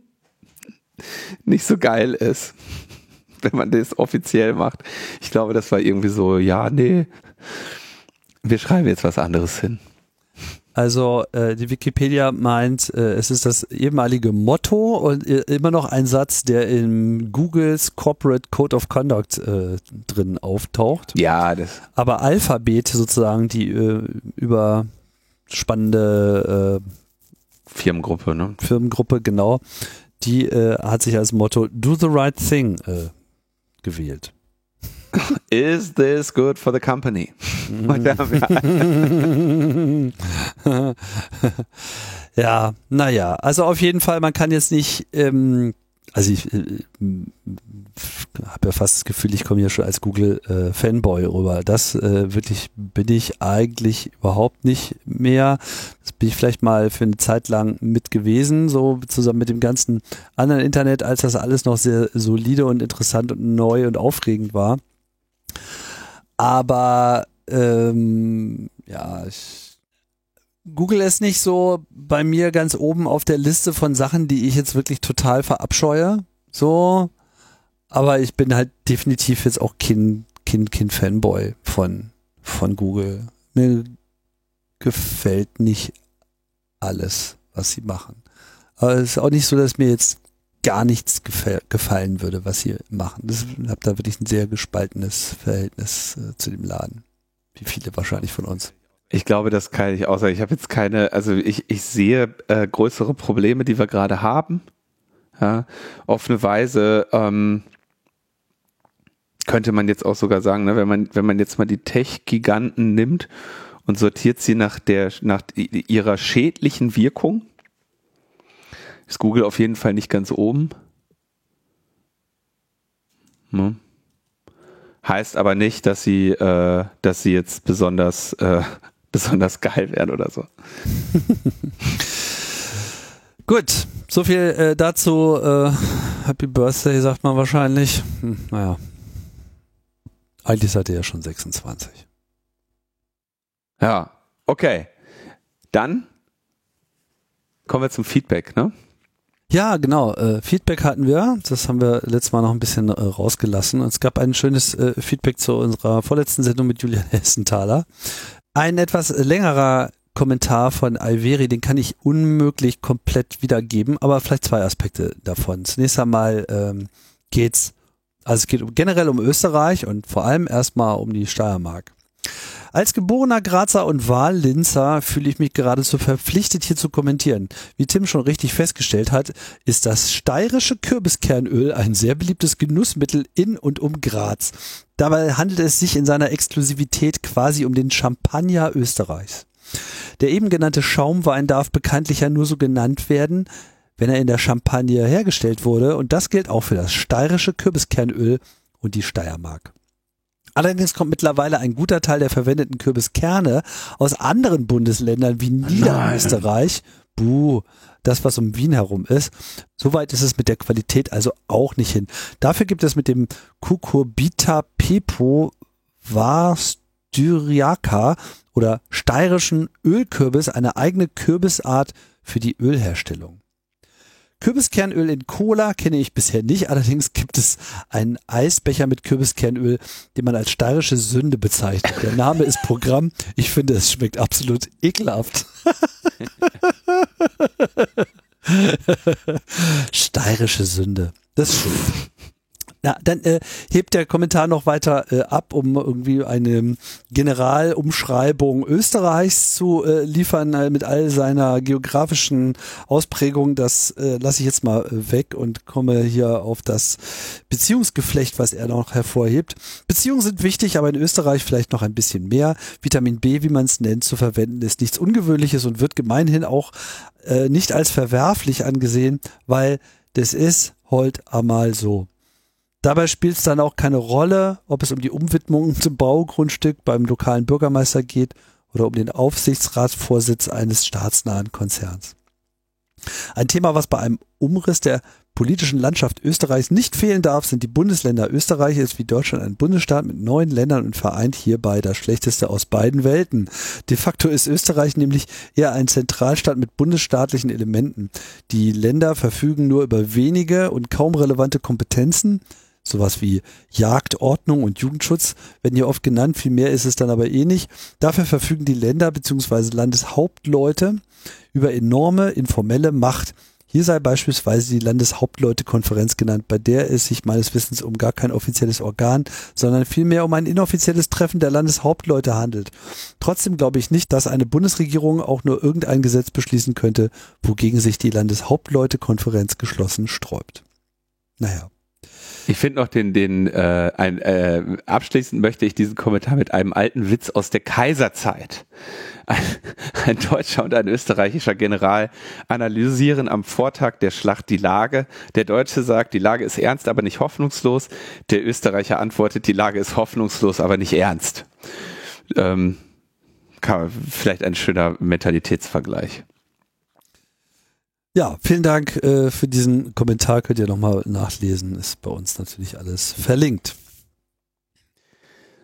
nicht so geil ist, wenn man das offiziell macht. Ich glaube, das war irgendwie so, ja, nee, wir schreiben jetzt was anderes hin. Also äh, die Wikipedia meint, äh, es ist das ehemalige Motto und äh, immer noch ein Satz, der in Googles Corporate Code of Conduct äh, drin auftaucht. Ja, das. Aber Alphabet sozusagen die äh, überspannende äh, Firmengruppe, ne? Firmengruppe, genau. Die äh, hat sich als Motto Do the right thing äh, gewählt. Is this good for the company? ja, naja, also auf jeden Fall, man kann jetzt nicht, ähm, also ich äh, habe ja fast das Gefühl, ich komme hier schon als Google-Fanboy äh, rüber. Das äh, wirklich bin ich eigentlich überhaupt nicht mehr. Das bin ich vielleicht mal für eine Zeit lang mit gewesen, so zusammen mit dem ganzen anderen Internet, als das alles noch sehr solide und interessant und neu und aufregend war. Aber ähm, ja, ich, Google ist nicht so bei mir ganz oben auf der Liste von Sachen, die ich jetzt wirklich total verabscheue. So, aber ich bin halt definitiv jetzt auch kein, kein, kein Fanboy von, von Google. Mir gefällt nicht alles, was sie machen. Aber es ist auch nicht so, dass mir jetzt gar nichts gefallen würde, was sie machen. Ich habe da wirklich ein sehr gespaltenes Verhältnis äh, zu dem Laden. Wie viele wahrscheinlich von uns. Ich glaube, das kann ich auch sagen. Ich habe jetzt keine, also ich, ich sehe äh, größere Probleme, die wir gerade haben. Ja, auf eine Weise ähm, könnte man jetzt auch sogar sagen, ne, wenn man, wenn man jetzt mal die Tech-Giganten nimmt und sortiert sie nach der, nach ihrer schädlichen Wirkung, ist Google auf jeden Fall nicht ganz oben. Hm. Heißt aber nicht, dass sie, äh, dass sie jetzt besonders, äh, besonders geil werden oder so. Gut, so viel äh, dazu. Äh, Happy Birthday sagt man wahrscheinlich. Hm, naja. Eigentlich seid ihr ja schon 26. Ja, okay. Dann kommen wir zum Feedback, ne? Ja, genau. Äh, Feedback hatten wir. Das haben wir letztes Mal noch ein bisschen äh, rausgelassen. Und es gab ein schönes äh, Feedback zu unserer vorletzten Sendung mit Julian Hessenthaler. Ein etwas längerer Kommentar von Alveri, den kann ich unmöglich komplett wiedergeben, aber vielleicht zwei Aspekte davon. Zunächst einmal ähm, geht's, also es geht generell um Österreich und vor allem erstmal um die Steiermark. Als geborener Grazer und Wahllinzer fühle ich mich geradezu verpflichtet, hier zu kommentieren. Wie Tim schon richtig festgestellt hat, ist das steirische Kürbiskernöl ein sehr beliebtes Genussmittel in und um Graz. Dabei handelt es sich in seiner Exklusivität quasi um den Champagner Österreichs. Der eben genannte Schaumwein darf bekanntlich ja nur so genannt werden, wenn er in der Champagne hergestellt wurde, und das gilt auch für das steirische Kürbiskernöl und die Steiermark. Allerdings kommt mittlerweile ein guter Teil der verwendeten Kürbiskerne aus anderen Bundesländern wie Niederösterreich. Buh, das, was um Wien herum ist. Soweit ist es mit der Qualität also auch nicht hin. Dafür gibt es mit dem Cucurbita pepo varstyriaca oder steirischen Ölkürbis eine eigene Kürbisart für die Ölherstellung. Kürbiskernöl in Cola kenne ich bisher nicht, allerdings gibt es einen Eisbecher mit Kürbiskernöl, den man als steirische Sünde bezeichnet. Der Name ist Programm. Ich finde, es schmeckt absolut ekelhaft. Steirische Sünde. Das ist schön. Ja, dann äh, hebt der Kommentar noch weiter äh, ab, um irgendwie eine Generalumschreibung Österreichs zu äh, liefern äh, mit all seiner geografischen Ausprägung. Das äh, lasse ich jetzt mal äh, weg und komme hier auf das Beziehungsgeflecht, was er noch hervorhebt. Beziehungen sind wichtig, aber in Österreich vielleicht noch ein bisschen mehr. Vitamin B, wie man es nennt, zu verwenden, ist nichts Ungewöhnliches und wird gemeinhin auch äh, nicht als verwerflich angesehen, weil das ist halt einmal so. Dabei spielt es dann auch keine Rolle, ob es um die Umwidmung zum Baugrundstück beim lokalen Bürgermeister geht oder um den Aufsichtsratsvorsitz eines staatsnahen Konzerns. Ein Thema, was bei einem Umriss der politischen Landschaft Österreichs nicht fehlen darf, sind die Bundesländer. Österreich ist wie Deutschland ein Bundesstaat mit neun Ländern und vereint hierbei das Schlechteste aus beiden Welten. De facto ist Österreich nämlich eher ein Zentralstaat mit bundesstaatlichen Elementen. Die Länder verfügen nur über wenige und kaum relevante Kompetenzen, Sowas wie Jagd, Ordnung und Jugendschutz werden hier oft genannt, viel mehr ist es dann aber eh nicht. Dafür verfügen die Länder bzw. Landeshauptleute über enorme informelle Macht. Hier sei beispielsweise die Landeshauptleutekonferenz genannt, bei der es sich meines Wissens um gar kein offizielles Organ, sondern vielmehr um ein inoffizielles Treffen der Landeshauptleute handelt. Trotzdem glaube ich nicht, dass eine Bundesregierung auch nur irgendein Gesetz beschließen könnte, wogegen sich die Landeshauptleutekonferenz geschlossen sträubt. Naja. Ich finde noch den, den äh, ein, äh, abschließend möchte ich diesen Kommentar mit einem alten Witz aus der Kaiserzeit. Ein, ein deutscher und ein österreichischer General analysieren am Vortag der Schlacht die Lage. Der Deutsche sagt, die Lage ist ernst, aber nicht hoffnungslos. Der Österreicher antwortet, die Lage ist hoffnungslos, aber nicht ernst. Ähm, kann, vielleicht ein schöner Mentalitätsvergleich. Ja, vielen Dank äh, für diesen Kommentar. Könnt ihr nochmal nachlesen. Ist bei uns natürlich alles verlinkt.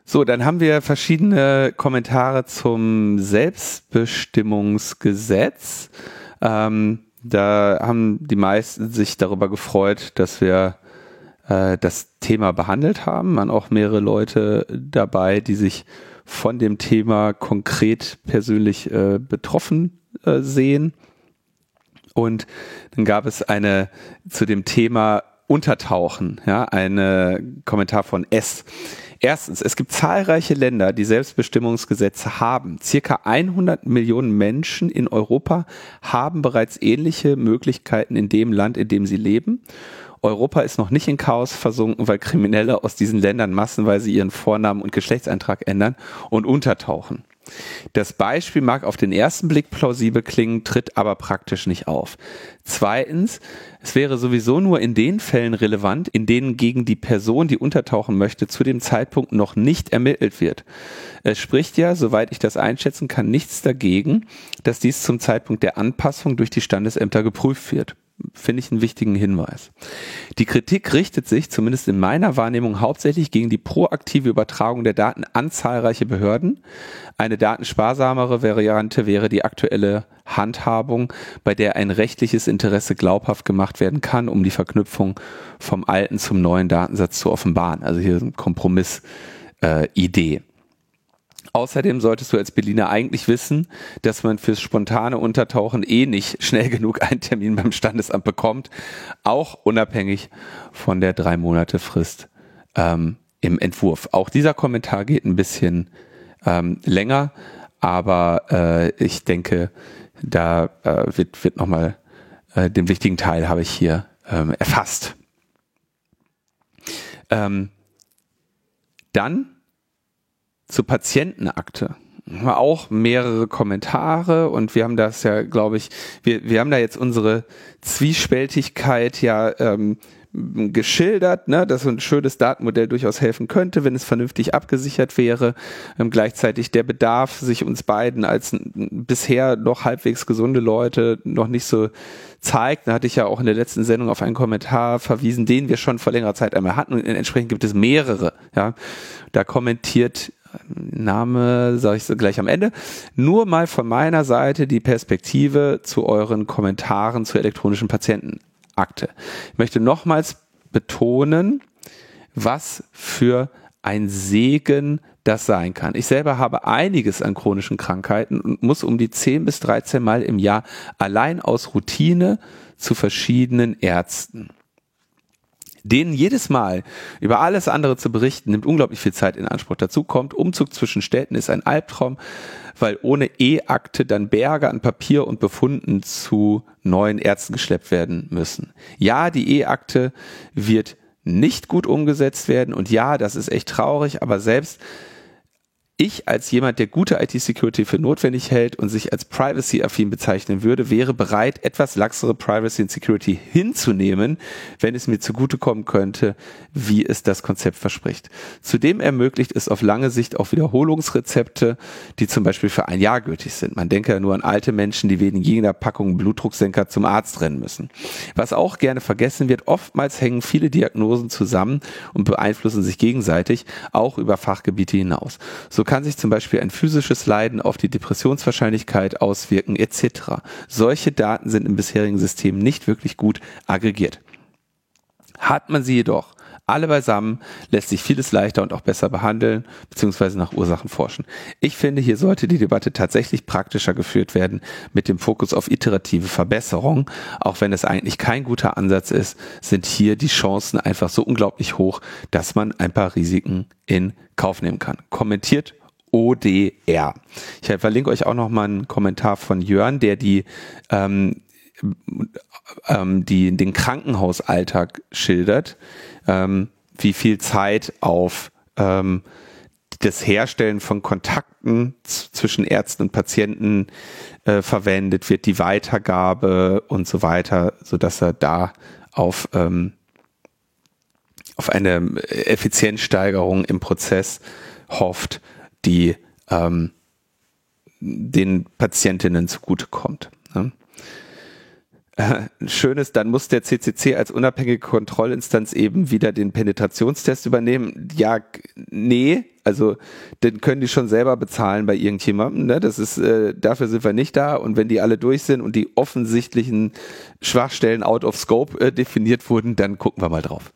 So, dann haben wir verschiedene Kommentare zum Selbstbestimmungsgesetz. Ähm, da haben die meisten sich darüber gefreut, dass wir äh, das Thema behandelt haben, man auch mehrere Leute dabei, die sich von dem Thema konkret persönlich äh, betroffen äh, sehen. Und dann gab es eine zu dem Thema Untertauchen, ja, ein Kommentar von S. Erstens, es gibt zahlreiche Länder, die Selbstbestimmungsgesetze haben. Circa 100 Millionen Menschen in Europa haben bereits ähnliche Möglichkeiten in dem Land, in dem sie leben. Europa ist noch nicht in Chaos versunken, weil Kriminelle aus diesen Ländern massenweise ihren Vornamen und Geschlechtseintrag ändern und untertauchen. Das Beispiel mag auf den ersten Blick plausibel klingen, tritt aber praktisch nicht auf. Zweitens, es wäre sowieso nur in den Fällen relevant, in denen gegen die Person, die untertauchen möchte, zu dem Zeitpunkt noch nicht ermittelt wird. Es spricht ja, soweit ich das einschätzen kann, nichts dagegen, dass dies zum Zeitpunkt der Anpassung durch die Standesämter geprüft wird finde ich einen wichtigen Hinweis. Die Kritik richtet sich, zumindest in meiner Wahrnehmung, hauptsächlich gegen die proaktive Übertragung der Daten an zahlreiche Behörden. Eine datensparsamere Variante wäre die aktuelle Handhabung, bei der ein rechtliches Interesse glaubhaft gemacht werden kann, um die Verknüpfung vom alten zum neuen Datensatz zu offenbaren. Also hier eine Kompromissidee. Äh, Außerdem solltest du als Berliner eigentlich wissen, dass man fürs spontane Untertauchen eh nicht schnell genug einen Termin beim Standesamt bekommt, auch unabhängig von der drei Monate Frist ähm, im Entwurf. Auch dieser Kommentar geht ein bisschen ähm, länger, aber äh, ich denke, da äh, wird, wird nochmal äh, den wichtigen Teil habe ich hier ähm, erfasst. Ähm, dann zur Patientenakte auch mehrere Kommentare und wir haben das ja, glaube ich, wir, wir haben da jetzt unsere Zwiespältigkeit ja ähm, geschildert, ne, dass so ein schönes Datenmodell durchaus helfen könnte, wenn es vernünftig abgesichert wäre. Ähm, gleichzeitig der Bedarf sich uns beiden als bisher noch halbwegs gesunde Leute noch nicht so zeigt. Da hatte ich ja auch in der letzten Sendung auf einen Kommentar verwiesen, den wir schon vor längerer Zeit einmal hatten und entsprechend gibt es mehrere. Ja, da kommentiert Name sage ich so gleich am Ende. Nur mal von meiner Seite die Perspektive zu euren Kommentaren zur elektronischen Patientenakte. Ich möchte nochmals betonen, was für ein Segen das sein kann. Ich selber habe einiges an chronischen Krankheiten und muss um die 10 bis 13 Mal im Jahr allein aus Routine zu verschiedenen Ärzten denen jedes Mal über alles andere zu berichten, nimmt unglaublich viel Zeit in Anspruch. Dazu kommt, Umzug zwischen Städten ist ein Albtraum, weil ohne E-Akte dann Berge an Papier und Befunden zu neuen Ärzten geschleppt werden müssen. Ja, die E-Akte wird nicht gut umgesetzt werden und ja, das ist echt traurig, aber selbst ich als jemand, der gute IT-Security für notwendig hält und sich als privacy-affin bezeichnen würde, wäre bereit, etwas laxere Privacy und Security hinzunehmen, wenn es mir zugutekommen könnte, wie es das Konzept verspricht. Zudem ermöglicht es auf lange Sicht auch Wiederholungsrezepte, die zum Beispiel für ein Jahr gültig sind. Man denke ja nur an alte Menschen, die wegen jeder Packung Blutdrucksenker zum Arzt rennen müssen. Was auch gerne vergessen wird, oftmals hängen viele Diagnosen zusammen und beeinflussen sich gegenseitig, auch über Fachgebiete hinaus. So kann sich zum Beispiel ein physisches Leiden auf die Depressionswahrscheinlichkeit auswirken etc. Solche Daten sind im bisherigen System nicht wirklich gut aggregiert. Hat man sie jedoch alle beisammen lässt sich vieles leichter und auch besser behandeln bzw. nach Ursachen forschen. Ich finde, hier sollte die Debatte tatsächlich praktischer geführt werden mit dem Fokus auf iterative Verbesserung. Auch wenn es eigentlich kein guter Ansatz ist, sind hier die Chancen einfach so unglaublich hoch, dass man ein paar Risiken in Kauf nehmen kann. Kommentiert ODR. Ich verlinke euch auch noch mal einen Kommentar von Jörn, der die ähm, ähm, die den Krankenhausalltag schildert, ähm, wie viel Zeit auf ähm, das Herstellen von Kontakten zwischen Ärzten und Patienten äh, verwendet wird, die Weitergabe und so weiter, so dass er da auf ähm, auf eine Effizienzsteigerung im Prozess hofft die ähm, den Patientinnen zugutekommt. Ne? Äh, schönes, dann muss der CCC als unabhängige Kontrollinstanz eben wieder den Penetrationstest übernehmen. Ja, nee, also den können die schon selber bezahlen bei irgendjemandem. Ne? Das ist, äh, dafür sind wir nicht da. Und wenn die alle durch sind und die offensichtlichen Schwachstellen out of scope äh, definiert wurden, dann gucken wir mal drauf.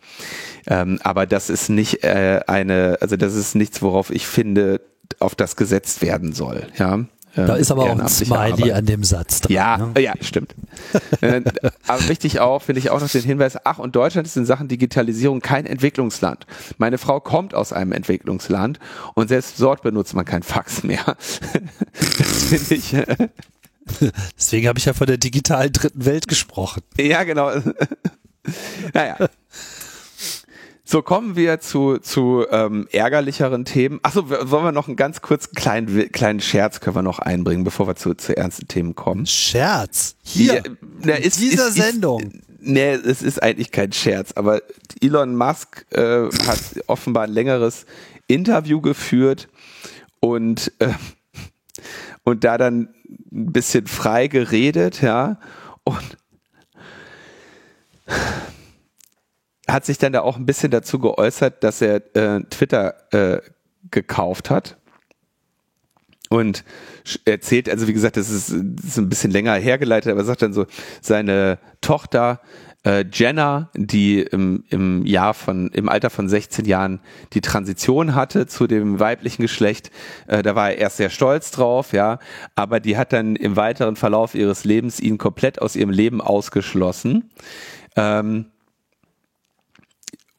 Ähm, aber das ist nicht äh, eine, also das ist nichts, worauf ich finde, auf das gesetzt werden soll. Ja. Da ist aber auch ein Smiley Arbeit. an dem Satz dran. Ja, ne? ja, stimmt. äh, aber wichtig auch, finde ich auch noch den Hinweis, ach, und Deutschland ist in Sachen Digitalisierung kein Entwicklungsland. Meine Frau kommt aus einem Entwicklungsland und selbst dort benutzt man kein Fax mehr. das finde ich. Äh, Deswegen habe ich ja von der digitalen dritten Welt gesprochen. Ja, genau. naja. So kommen wir zu, zu ähm, ärgerlicheren Themen. Achso, wollen wir noch einen ganz kurzen kleinen, kleinen Scherz können wir noch einbringen, bevor wir zu, zu ernsten Themen kommen? Scherz? Hier, ja, na, ist, in dieser ist, Sendung. Ist, nee, es ist eigentlich kein Scherz, aber Elon Musk äh, hat offenbar ein längeres Interview geführt und, äh, und da dann ein bisschen frei geredet, ja, und hat sich dann da auch ein bisschen dazu geäußert, dass er äh, Twitter äh, gekauft hat und erzählt, also wie gesagt, das ist, das ist ein bisschen länger hergeleitet, aber sagt dann so, seine Tochter äh, Jenna, die im, im Jahr von, im Alter von 16 Jahren die Transition hatte zu dem weiblichen Geschlecht, äh, da war er erst sehr stolz drauf, ja, aber die hat dann im weiteren Verlauf ihres Lebens ihn komplett aus ihrem Leben ausgeschlossen. Ähm,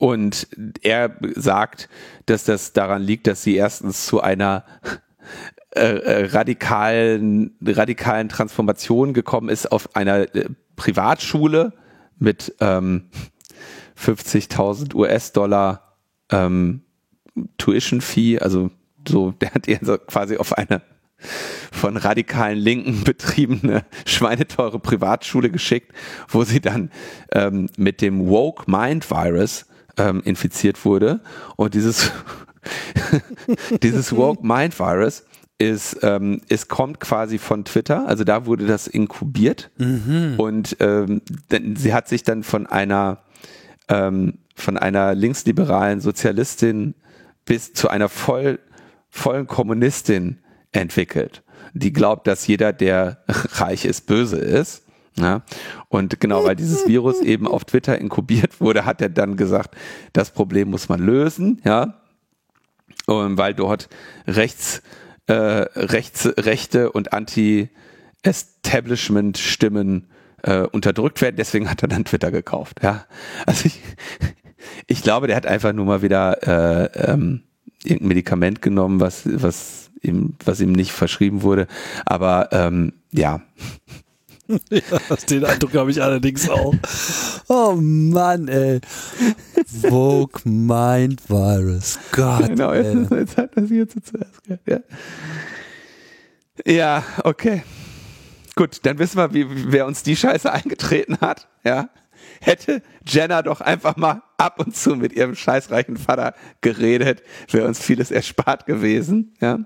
und er sagt, dass das daran liegt, dass sie erstens zu einer äh, äh, radikalen, radikalen Transformation gekommen ist auf einer äh, Privatschule mit ähm, 50.000 US-Dollar ähm, Tuition-Fee, also so, der hat ihr so quasi auf eine von radikalen Linken betriebene schweineteure Privatschule geschickt, wo sie dann ähm, mit dem Woke Mind Virus ähm, infiziert wurde. Und dieses, dieses Woke Mind Virus ist, ähm, es kommt quasi von Twitter, also da wurde das inkubiert mhm. und ähm, sie hat sich dann von einer ähm, von einer linksliberalen Sozialistin bis zu einer voll, vollen Kommunistin entwickelt, die glaubt, dass jeder, der reich ist, böse ist. Ja? Und genau, weil dieses Virus eben auf Twitter inkubiert wurde, hat er dann gesagt, das Problem muss man lösen, ja. Und weil dort rechts, äh, rechts, rechte und Anti-Establishment-Stimmen äh, unterdrückt werden, deswegen hat er dann Twitter gekauft, ja. Also ich, ich glaube, der hat einfach nur mal wieder äh, ähm, irgendein Medikament genommen, was, was ihm, was ihm nicht verschrieben wurde. Aber ähm, ja, ja, den Eindruck habe ich allerdings auch. Oh Mann, ey. Vogue Mind Virus. Gott. Genau, jetzt, jetzt hat das hier zuerst gehört. Ja. ja, okay. Gut, dann wissen wir, wie, wer uns die Scheiße eingetreten hat. Ja. Hätte Jenna doch einfach mal ab und zu mit ihrem scheißreichen Vater geredet, wäre uns vieles erspart gewesen. Ja.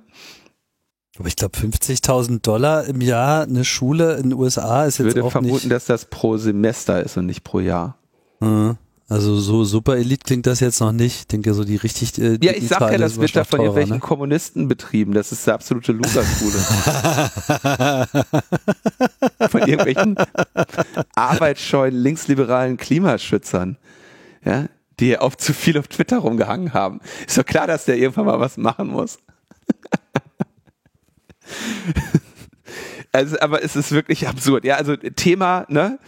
Aber ich glaube 50.000 Dollar im Jahr eine Schule in den USA ist jetzt auch nicht. Ich würde vermuten, dass das pro Semester ist und nicht pro Jahr. Also so super Elite klingt das jetzt noch nicht. Ich denke so die richtig. Äh, ja, ich sag ja, das wird da von teurer, irgendwelchen ne? Kommunisten betrieben. Das ist eine absolute Loserschule. von irgendwelchen arbeitsscheuen linksliberalen Klimaschützern. Ja, die auf zu viel auf Twitter rumgehangen haben. Ist doch klar, dass der irgendwann mal was machen muss. Also, aber es ist wirklich absurd. Ja, also Thema, ne?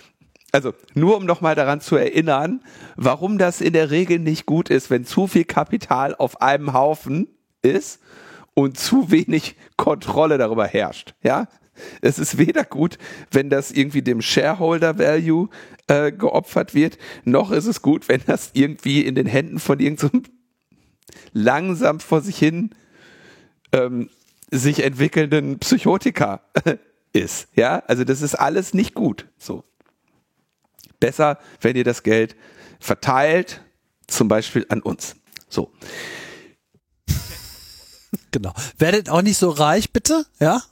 Also nur um nochmal daran zu erinnern, warum das in der Regel nicht gut ist, wenn zu viel Kapital auf einem Haufen ist und zu wenig Kontrolle darüber herrscht. Ja, es ist weder gut, wenn das irgendwie dem Shareholder Value äh, geopfert wird, noch ist es gut, wenn das irgendwie in den Händen von irgendeinem so langsam vor sich hin ähm, sich entwickelnden Psychotika ist. Ja, also das ist alles nicht gut. So. Besser, wenn ihr das Geld verteilt, zum Beispiel an uns. So. Genau. Werdet auch nicht so reich, bitte, ja?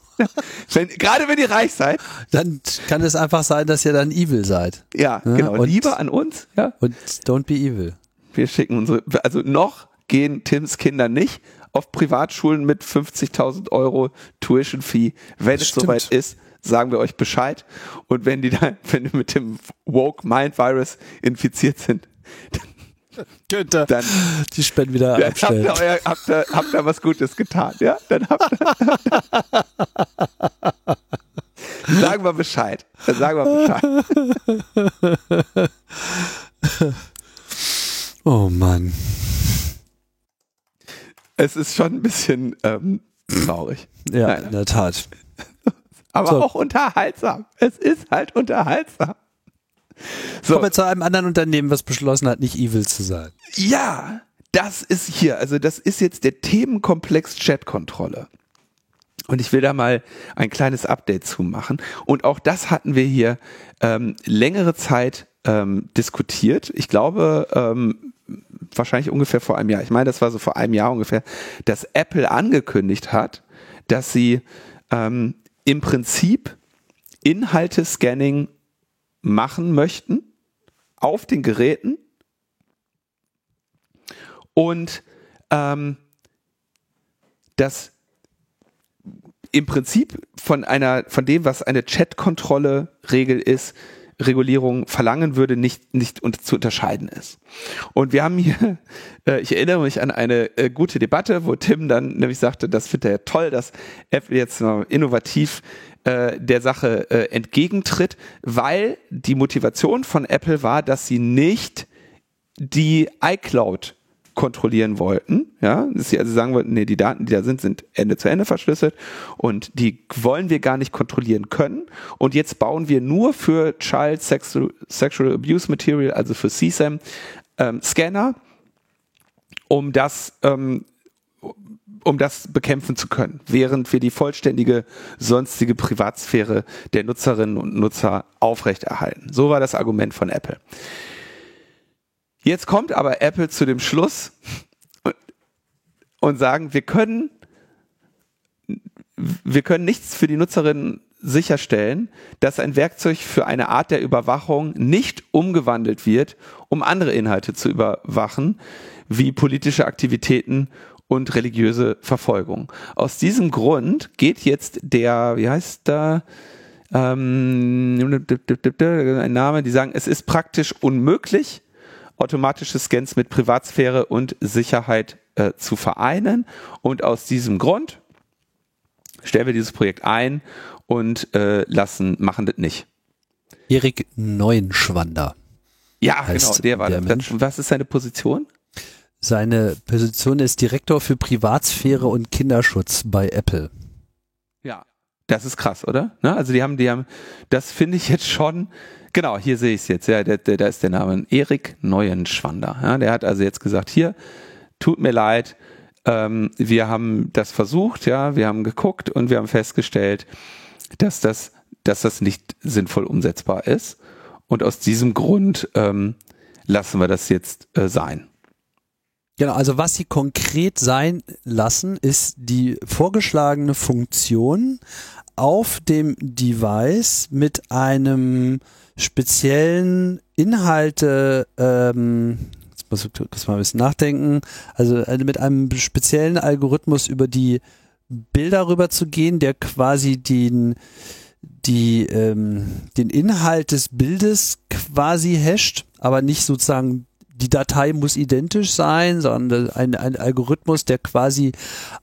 wenn, gerade wenn ihr reich seid. Dann kann es einfach sein, dass ihr dann evil seid. Ja, ja? genau. Und, Lieber an uns, ja. Und don't be evil. Wir schicken unsere, also noch gehen Tims Kinder nicht auf Privatschulen mit 50.000 Euro Tuition Fee. Wenn es soweit ist, sagen wir euch Bescheid. Und wenn die da, wenn die mit dem Woke Mind Virus infiziert sind, dann Könnte. Dann, die Spenden wieder dann abstellen. Habt ihr, habt, ihr, habt ihr was Gutes getan, ja? Dann habt ihr, Sagen wir Bescheid. Dann sagen wir Bescheid. Oh Mann. Es ist schon ein bisschen ähm, traurig. Ja, Nein. in der Tat. Aber so. auch unterhaltsam. Es ist halt unterhaltsam. So. Kommen wir zu einem anderen Unternehmen, was beschlossen hat, nicht evil zu sein. Ja, das ist hier. Also das ist jetzt der Themenkomplex Chatkontrolle. Und ich will da mal ein kleines Update zu machen. Und auch das hatten wir hier ähm, längere Zeit ähm, diskutiert. Ich glaube, ähm, wahrscheinlich ungefähr vor einem Jahr. Ich meine, das war so vor einem Jahr ungefähr, dass Apple angekündigt hat, dass sie ähm, im Prinzip Inhalte-Scanning machen möchten auf den Geräten und ähm, das im Prinzip von einer, von dem, was eine Chat-Kontrolle-Regel ist, Regulierung verlangen würde, nicht, nicht zu unterscheiden ist. Und wir haben hier, äh, ich erinnere mich an eine äh, gute Debatte, wo Tim dann nämlich sagte, das findet er toll, dass Apple jetzt noch innovativ äh, der Sache äh, entgegentritt, weil die Motivation von Apple war, dass sie nicht die iCloud kontrollieren wollten, ja, dass sie also sagen wollten, nee, die Daten, die da sind, sind Ende zu Ende verschlüsselt und die wollen wir gar nicht kontrollieren können und jetzt bauen wir nur für Child Sexual, Sexual Abuse Material, also für CSAM, ähm, Scanner, um das ähm, um das bekämpfen zu können, während wir die vollständige sonstige Privatsphäre der Nutzerinnen und Nutzer aufrechterhalten. So war das Argument von Apple. Jetzt kommt aber Apple zu dem Schluss und sagen, wir können, wir können nichts für die Nutzerinnen sicherstellen, dass ein Werkzeug für eine Art der Überwachung nicht umgewandelt wird, um andere Inhalte zu überwachen, wie politische Aktivitäten und religiöse Verfolgung. Aus diesem Grund geht jetzt der, wie heißt da, ähm, ein Name, die sagen, es ist praktisch unmöglich, automatische Scans mit Privatsphäre und Sicherheit äh, zu vereinen. Und aus diesem Grund stellen wir dieses Projekt ein und äh, lassen, machen das nicht. Erik Neuenschwander. Ja, genau, der war der das. Was ist seine Position? Seine Position ist Direktor für Privatsphäre und Kinderschutz bei Apple. Ja, das ist krass, oder? Ne? Also die haben, die haben, das finde ich jetzt schon, Genau, hier sehe ich es jetzt. Ja, da ist der Name Erik Neuenschwander. Ja, der hat also jetzt gesagt, hier, tut mir leid, ähm, wir haben das versucht, ja, wir haben geguckt und wir haben festgestellt, dass das, dass das nicht sinnvoll umsetzbar ist. Und aus diesem Grund ähm, lassen wir das jetzt äh, sein. Genau, also was sie konkret sein lassen, ist die vorgeschlagene Funktion auf dem Device mit einem speziellen Inhalte, ähm, jetzt muss ich kurz mal ein bisschen nachdenken, also äh, mit einem speziellen Algorithmus über die Bilder rüber zu gehen, der quasi den, die, ähm, den Inhalt des Bildes quasi hasht, aber nicht sozusagen die Datei muss identisch sein, sondern ein, ein Algorithmus, der quasi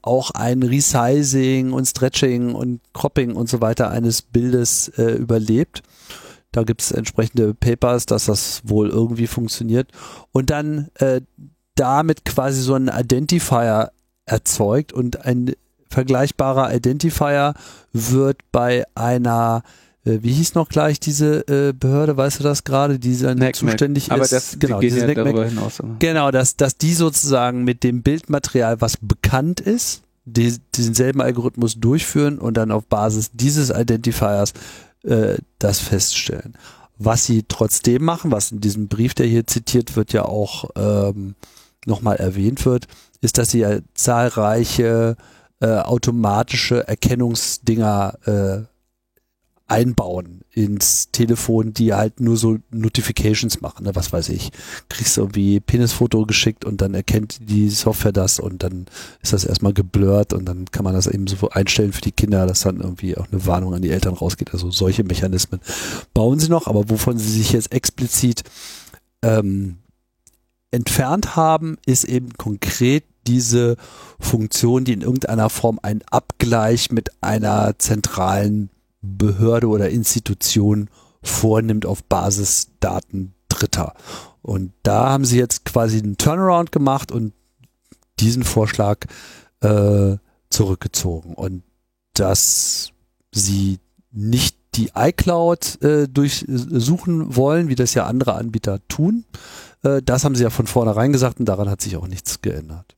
auch ein Resizing und Stretching und Cropping und so weiter eines Bildes äh, überlebt. Da gibt es entsprechende Papers, dass das wohl irgendwie funktioniert. Und dann äh, damit quasi so ein Identifier erzeugt und ein vergleichbarer Identifier wird bei einer äh, wie hieß noch gleich diese äh, Behörde, weißt du das gerade, die dann zuständig Mac. Aber ist? Das, genau, diese ja darüber hinaus. Genau, dass, dass die sozusagen mit dem Bildmaterial, was bekannt ist, die, denselben Algorithmus durchführen und dann auf Basis dieses Identifiers äh, das feststellen. Was sie trotzdem machen, was in diesem Brief, der hier zitiert wird, ja auch ähm, nochmal erwähnt wird, ist, dass sie ja zahlreiche äh, automatische Erkennungsdinger äh, einbauen ins Telefon, die halt nur so Notifications machen, ne? was weiß ich. Kriegst du irgendwie Penisfoto geschickt und dann erkennt die Software das und dann ist das erstmal geblurrt und dann kann man das eben so einstellen für die Kinder, dass dann irgendwie auch eine Warnung an die Eltern rausgeht. Also solche Mechanismen bauen sie noch, aber wovon sie sich jetzt explizit ähm, entfernt haben, ist eben konkret diese Funktion, die in irgendeiner Form einen Abgleich mit einer zentralen Behörde oder Institution vornimmt auf Basis Daten Dritter. Und da haben sie jetzt quasi einen Turnaround gemacht und diesen Vorschlag äh, zurückgezogen. Und dass sie nicht die iCloud äh, durchsuchen wollen, wie das ja andere Anbieter tun, äh, das haben sie ja von vornherein gesagt und daran hat sich auch nichts geändert.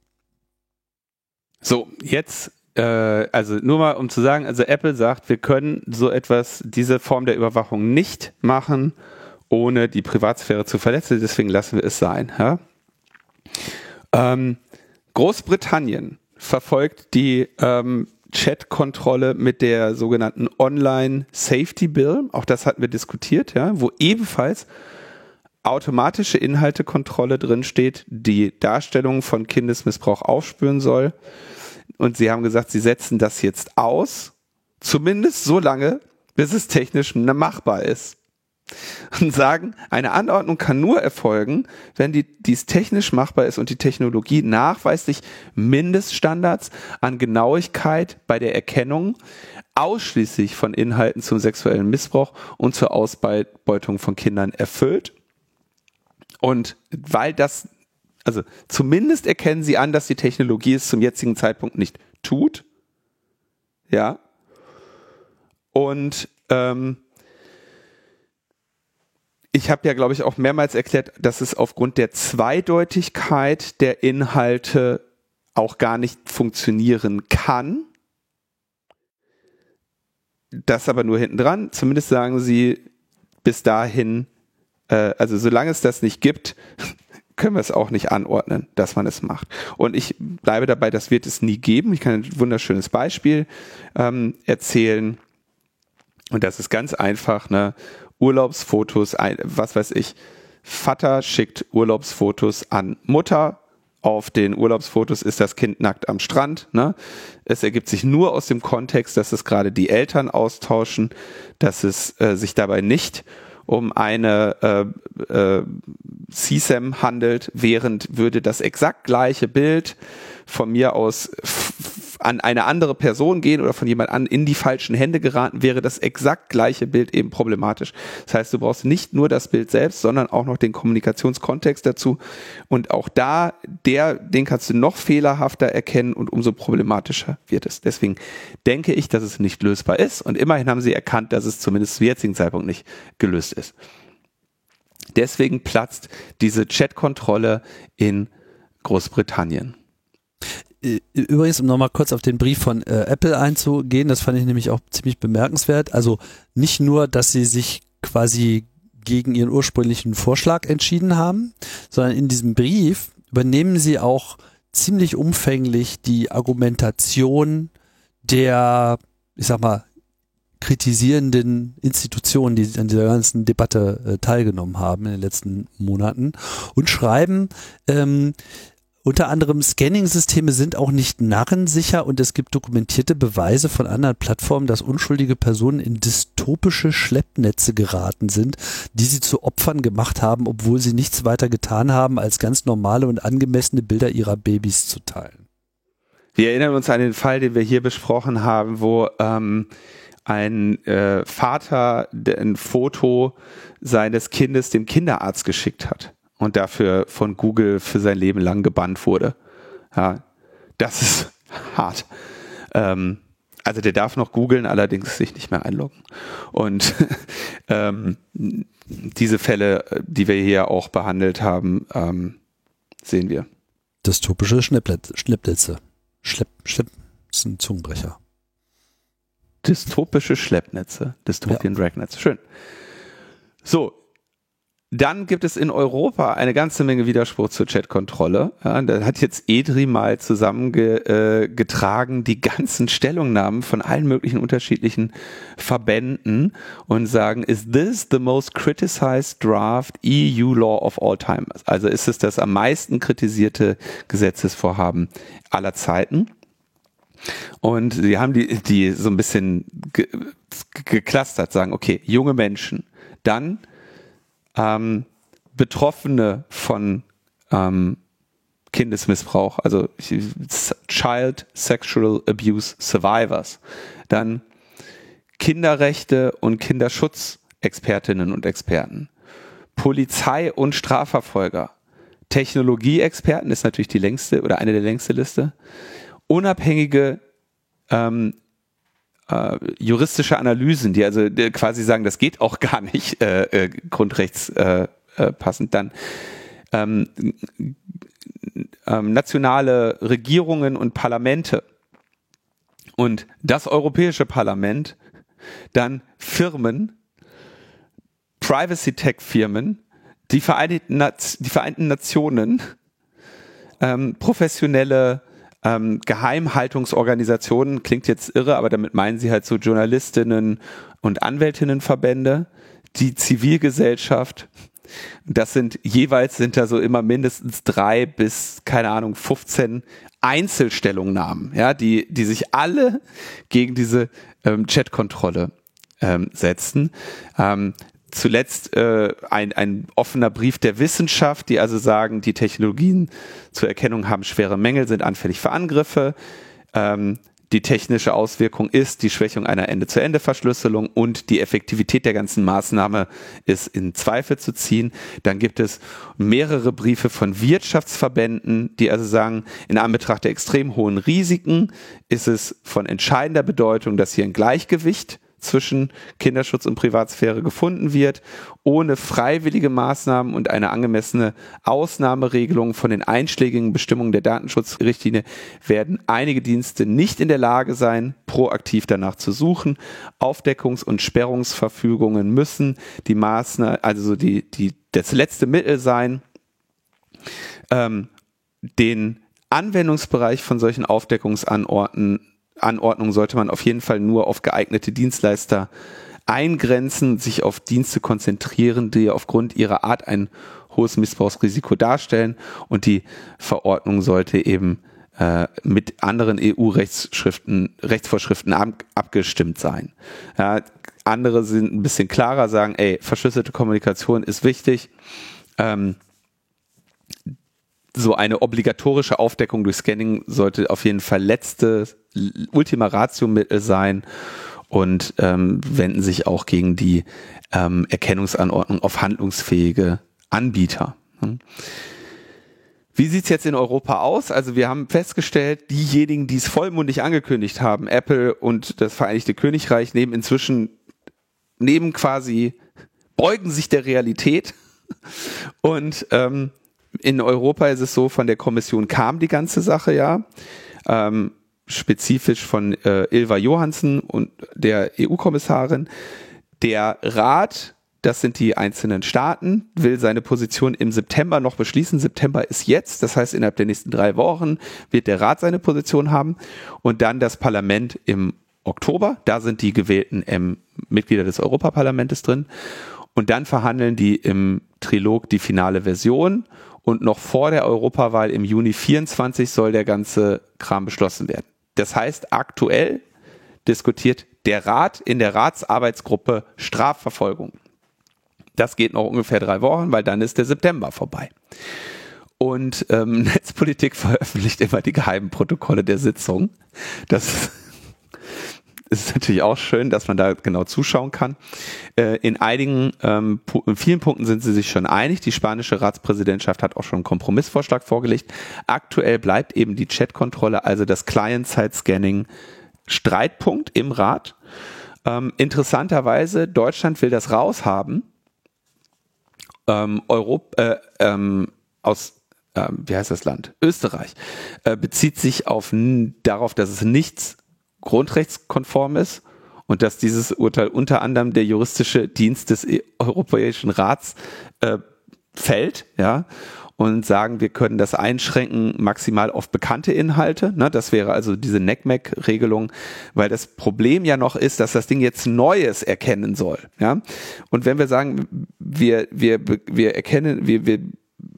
So, jetzt also nur mal um zu sagen, also Apple sagt, wir können so etwas, diese Form der Überwachung nicht machen, ohne die Privatsphäre zu verletzen, deswegen lassen wir es sein. Ja? Ähm, Großbritannien verfolgt die ähm, Chat-Kontrolle mit der sogenannten Online Safety Bill, auch das hatten wir diskutiert, ja, wo ebenfalls automatische Inhaltekontrolle drin steht, die Darstellung von Kindesmissbrauch aufspüren soll. Und sie haben gesagt, sie setzen das jetzt aus, zumindest so lange, bis es technisch machbar ist. Und sagen, eine Anordnung kann nur erfolgen, wenn die, dies technisch machbar ist und die Technologie nachweislich Mindeststandards an Genauigkeit bei der Erkennung ausschließlich von Inhalten zum sexuellen Missbrauch und zur Ausbeutung von Kindern erfüllt. Und weil das also zumindest erkennen sie an, dass die Technologie es zum jetzigen Zeitpunkt nicht tut. Ja. Und ähm, ich habe ja, glaube ich, auch mehrmals erklärt, dass es aufgrund der Zweideutigkeit der Inhalte auch gar nicht funktionieren kann. Das aber nur hinten dran. Zumindest sagen sie bis dahin, äh, also solange es das nicht gibt, können wir es auch nicht anordnen, dass man es macht. Und ich bleibe dabei, das wird es nie geben. Ich kann ein wunderschönes Beispiel ähm, erzählen. Und das ist ganz einfach, ne? Urlaubsfotos, was weiß ich. Vater schickt Urlaubsfotos an Mutter. Auf den Urlaubsfotos ist das Kind nackt am Strand. Ne? Es ergibt sich nur aus dem Kontext, dass es gerade die Eltern austauschen, dass es äh, sich dabei nicht um eine äh, äh, CSAM handelt, während würde das exakt gleiche Bild von mir aus an eine andere Person gehen oder von jemand an in die falschen Hände geraten, wäre das exakt gleiche Bild eben problematisch. Das heißt, du brauchst nicht nur das Bild selbst, sondern auch noch den Kommunikationskontext dazu. Und auch da, der, den kannst du noch fehlerhafter erkennen und umso problematischer wird es. Deswegen denke ich, dass es nicht lösbar ist. Und immerhin haben sie erkannt, dass es zumindest zum jetzigen Zeitpunkt nicht gelöst ist. Deswegen platzt diese Chat-Kontrolle in Großbritannien. Übrigens, um nochmal kurz auf den Brief von äh, Apple einzugehen, das fand ich nämlich auch ziemlich bemerkenswert. Also nicht nur, dass sie sich quasi gegen ihren ursprünglichen Vorschlag entschieden haben, sondern in diesem Brief übernehmen sie auch ziemlich umfänglich die Argumentation der, ich sag mal, kritisierenden Institutionen, die an dieser ganzen Debatte äh, teilgenommen haben in den letzten Monaten und schreiben, ähm, unter anderem Scanning-Systeme sind auch nicht narrensicher und es gibt dokumentierte Beweise von anderen Plattformen, dass unschuldige Personen in dystopische Schleppnetze geraten sind, die sie zu Opfern gemacht haben, obwohl sie nichts weiter getan haben, als ganz normale und angemessene Bilder ihrer Babys zu teilen. Wir erinnern uns an den Fall, den wir hier besprochen haben, wo ähm, ein äh, Vater ein Foto seines Kindes dem Kinderarzt geschickt hat und dafür von Google für sein Leben lang gebannt wurde. Ja, das ist hart. Ähm, also der darf noch googeln, allerdings sich nicht mehr einloggen. Und ähm, diese Fälle, die wir hier auch behandelt haben, ähm, sehen wir. Dystopische Schnippnetze. Schlepp, Schlepp, das ist ein Zungenbrecher. Dystopische Schleppnetze. Dystopian ja. Dragnetz. Schön. So, dann gibt es in Europa eine ganze Menge Widerspruch zur Chatkontrolle. Ja, da hat jetzt EDRI mal zusammengetragen äh, die ganzen Stellungnahmen von allen möglichen unterschiedlichen Verbänden und sagen, is this the most criticized draft EU law of all time? Also ist es das am meisten kritisierte Gesetzesvorhaben aller Zeiten? Und sie haben die, die so ein bisschen ge geklustert, sagen, okay, junge Menschen, dann ähm, Betroffene von ähm, Kindesmissbrauch, also Child Sexual Abuse Survivors. Dann Kinderrechte und Kinderschutzexpertinnen und Experten. Polizei und Strafverfolger. Technologieexperten ist natürlich die längste oder eine der längste Liste. Unabhängige ähm, äh, juristische Analysen, die also die quasi sagen, das geht auch gar nicht äh, äh, grundrechtspassend. Äh, äh, Dann ähm, ähm, nationale Regierungen und Parlamente und das Europäische Parlament, dann Firmen, Privacy-Tech-Firmen, die die Vereinten Nationen, ähm, professionelle ähm, Geheimhaltungsorganisationen, klingt jetzt irre, aber damit meinen sie halt so Journalistinnen und Anwältinnenverbände, die Zivilgesellschaft, das sind jeweils sind da so immer mindestens drei bis, keine Ahnung, 15 Einzelstellungnahmen, ja, die, die sich alle gegen diese ähm, Chatkontrolle ähm, setzen. Ähm, zuletzt äh, ein, ein offener Brief der Wissenschaft, die also sagen, die Technologien zur Erkennung haben schwere Mängel, sind anfällig für Angriffe. Ähm, die technische Auswirkung ist die Schwächung einer Ende-zu-Ende-Verschlüsselung und die Effektivität der ganzen Maßnahme ist in Zweifel zu ziehen. Dann gibt es mehrere Briefe von Wirtschaftsverbänden, die also sagen, in Anbetracht der extrem hohen Risiken ist es von entscheidender Bedeutung, dass hier ein Gleichgewicht zwischen Kinderschutz und Privatsphäre gefunden wird. Ohne freiwillige Maßnahmen und eine angemessene Ausnahmeregelung von den einschlägigen Bestimmungen der Datenschutzrichtlinie werden einige Dienste nicht in der Lage sein, proaktiv danach zu suchen. Aufdeckungs- und Sperrungsverfügungen müssen die Maßnahmen, also die, die, das letzte Mittel sein, ähm, den Anwendungsbereich von solchen Aufdeckungsanordnungen Anordnung sollte man auf jeden Fall nur auf geeignete Dienstleister eingrenzen, sich auf Dienste konzentrieren, die aufgrund ihrer Art ein hohes Missbrauchsrisiko darstellen und die Verordnung sollte eben äh, mit anderen EU-Rechtsschriften, Rechtsvorschriften ab, abgestimmt sein. Ja, andere sind ein bisschen klarer, sagen, ey, verschlüsselte Kommunikation ist wichtig. Ähm, so eine obligatorische Aufdeckung durch Scanning sollte auf jeden Fall letzte Ultima Ratio Mittel sein und ähm, wenden sich auch gegen die ähm, Erkennungsanordnung auf handlungsfähige Anbieter. Hm. Wie sieht's jetzt in Europa aus? Also wir haben festgestellt, diejenigen, die es vollmundig angekündigt haben, Apple und das Vereinigte Königreich, nehmen inzwischen, nehmen quasi, beugen sich der Realität und ähm, in Europa ist es so, von der Kommission kam die ganze Sache ja. Ähm, spezifisch von äh, Ilva Johansen und der EU-Kommissarin. Der Rat, das sind die einzelnen Staaten, will seine Position im September noch beschließen. September ist jetzt, das heißt innerhalb der nächsten drei Wochen wird der Rat seine Position haben und dann das Parlament im Oktober. Da sind die gewählten ähm, Mitglieder des Europaparlamentes drin. Und dann verhandeln die im Trilog die finale Version und noch vor der Europawahl im Juni 24 soll der ganze Kram beschlossen werden. Das heißt, aktuell diskutiert der Rat in der Ratsarbeitsgruppe Strafverfolgung. Das geht noch ungefähr drei Wochen, weil dann ist der September vorbei. Und ähm, Netzpolitik veröffentlicht immer die geheimen Protokolle der Sitzung. Das ist natürlich auch schön, dass man da genau zuschauen kann. Äh, in einigen, ähm, in vielen Punkten sind sie sich schon einig. Die spanische Ratspräsidentschaft hat auch schon einen Kompromissvorschlag vorgelegt. Aktuell bleibt eben die Chatkontrolle, also das Client-Side-Scanning, Streitpunkt im Rat. Ähm, interessanterweise, Deutschland will das raushaben. Ähm, Europa, äh, ähm, aus wie heißt das Land? Österreich, äh, bezieht sich auf darauf, dass es nichts grundrechtskonform ist und dass dieses Urteil unter anderem der juristische Dienst des e- Europäischen Rats äh, fällt, ja, und sagen, wir können das einschränken maximal auf bekannte Inhalte. Ne? Das wäre also diese NECMEC-Regelung, weil das Problem ja noch ist, dass das Ding jetzt Neues erkennen soll. Ja? Und wenn wir sagen, wir, wir, wir erkennen, wir, wir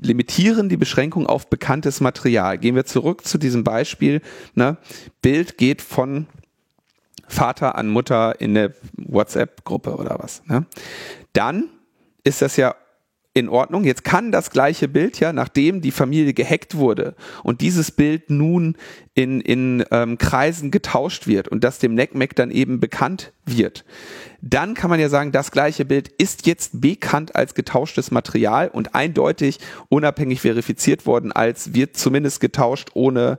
limitieren die Beschränkung auf bekanntes Material. Gehen wir zurück zu diesem Beispiel. Ne? Bild geht von Vater an Mutter in der WhatsApp-Gruppe oder was. Ne? Dann ist das ja in Ordnung. Jetzt kann das gleiche Bild ja, nachdem die Familie gehackt wurde und dieses Bild nun in, in ähm, Kreisen getauscht wird und das dem NECMEC dann eben bekannt wird, dann kann man ja sagen, das gleiche Bild ist jetzt bekannt als getauschtes Material und eindeutig unabhängig verifiziert worden als wird zumindest getauscht ohne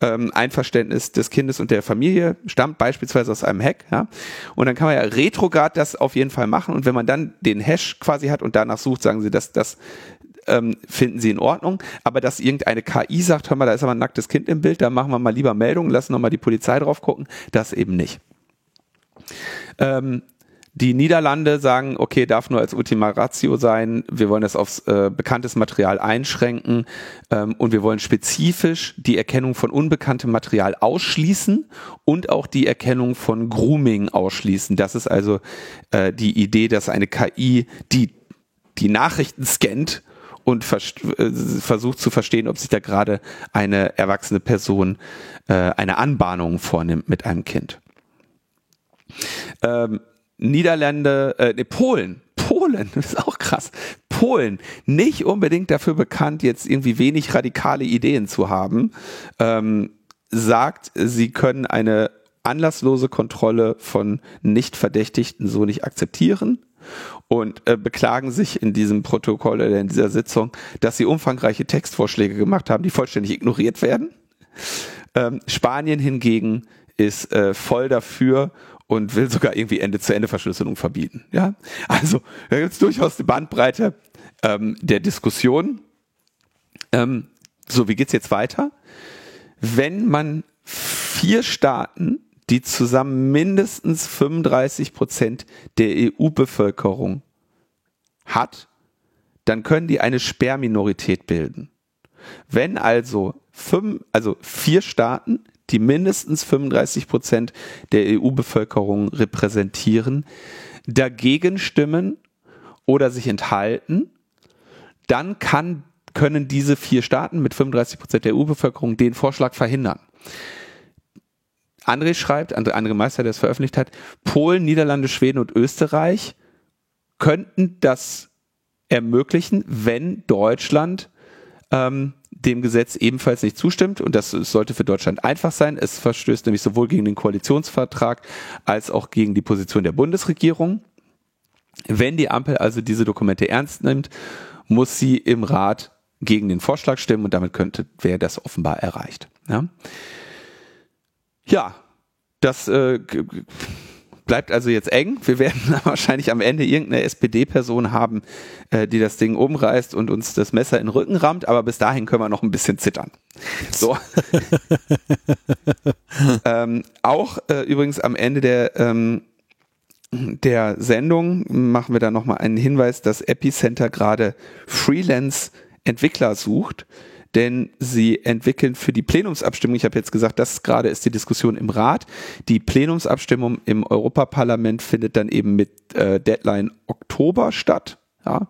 ähm, Einverständnis des Kindes und der Familie, stammt beispielsweise aus einem Hack. Ja? Und dann kann man ja retrograd das auf jeden Fall machen. Und wenn man dann den Hash quasi hat und danach sucht, sagen sie, dass das ähm, finden sie in Ordnung. Aber dass irgendeine KI sagt, hör mal, da ist aber ein nacktes Kind im Bild, da machen wir mal lieber Meldungen, lassen noch mal die Polizei drauf gucken, das eben nicht. Ähm, die Niederlande sagen, okay, darf nur als Ultima Ratio sein, wir wollen das aufs äh, bekanntes Material einschränken ähm, und wir wollen spezifisch die Erkennung von unbekanntem Material ausschließen und auch die Erkennung von Grooming ausschließen. Das ist also äh, die Idee, dass eine KI die, die Nachrichten scannt und äh, versucht zu verstehen, ob sich da gerade eine erwachsene Person äh, eine Anbahnung vornimmt mit einem Kind. Ähm, Niederlande, äh, nee, Polen, Polen, das ist auch krass. Polen, nicht unbedingt dafür bekannt, jetzt irgendwie wenig radikale Ideen zu haben, ähm, sagt, sie können eine anlasslose Kontrolle von Nicht-Verdächtigten so nicht akzeptieren und äh, beklagen sich in diesem Protokoll oder in dieser Sitzung, dass sie umfangreiche Textvorschläge gemacht haben, die vollständig ignoriert werden. Ähm, Spanien hingegen ist äh, voll dafür und will sogar irgendwie Ende-zu-Ende-Verschlüsselung verbieten. Ja, also da gibt es durchaus die Bandbreite ähm, der Diskussion. Ähm, so, wie geht's jetzt weiter? Wenn man vier Staaten, die zusammen mindestens 35 Prozent der EU-Bevölkerung hat, dann können die eine Sperrminorität bilden. Wenn also fünf, also vier Staaten die mindestens 35 Prozent der EU-Bevölkerung repräsentieren, dagegen stimmen oder sich enthalten, dann kann, können diese vier Staaten mit 35 Prozent der EU-Bevölkerung den Vorschlag verhindern. André schreibt, André Meister, der es veröffentlicht hat, Polen, Niederlande, Schweden und Österreich könnten das ermöglichen, wenn Deutschland ähm, dem Gesetz ebenfalls nicht zustimmt. Und das sollte für Deutschland einfach sein. Es verstößt nämlich sowohl gegen den Koalitionsvertrag als auch gegen die Position der Bundesregierung. Wenn die Ampel also diese Dokumente ernst nimmt, muss sie im Rat gegen den Vorschlag stimmen und damit könnte, wäre das offenbar erreicht. Ja, ja das äh, bleibt also jetzt eng. Wir werden wahrscheinlich am Ende irgendeine SPD-Person haben, äh, die das Ding umreißt und uns das Messer in den Rücken rammt, aber bis dahin können wir noch ein bisschen zittern. So. ähm, auch äh, übrigens am Ende der ähm, der Sendung machen wir da nochmal einen Hinweis, dass Epicenter gerade Freelance-Entwickler sucht denn sie entwickeln für die Plenumsabstimmung, ich habe jetzt gesagt, das gerade ist die Diskussion im Rat, die Plenumsabstimmung im Europaparlament findet dann eben mit äh, Deadline Oktober statt. Ja.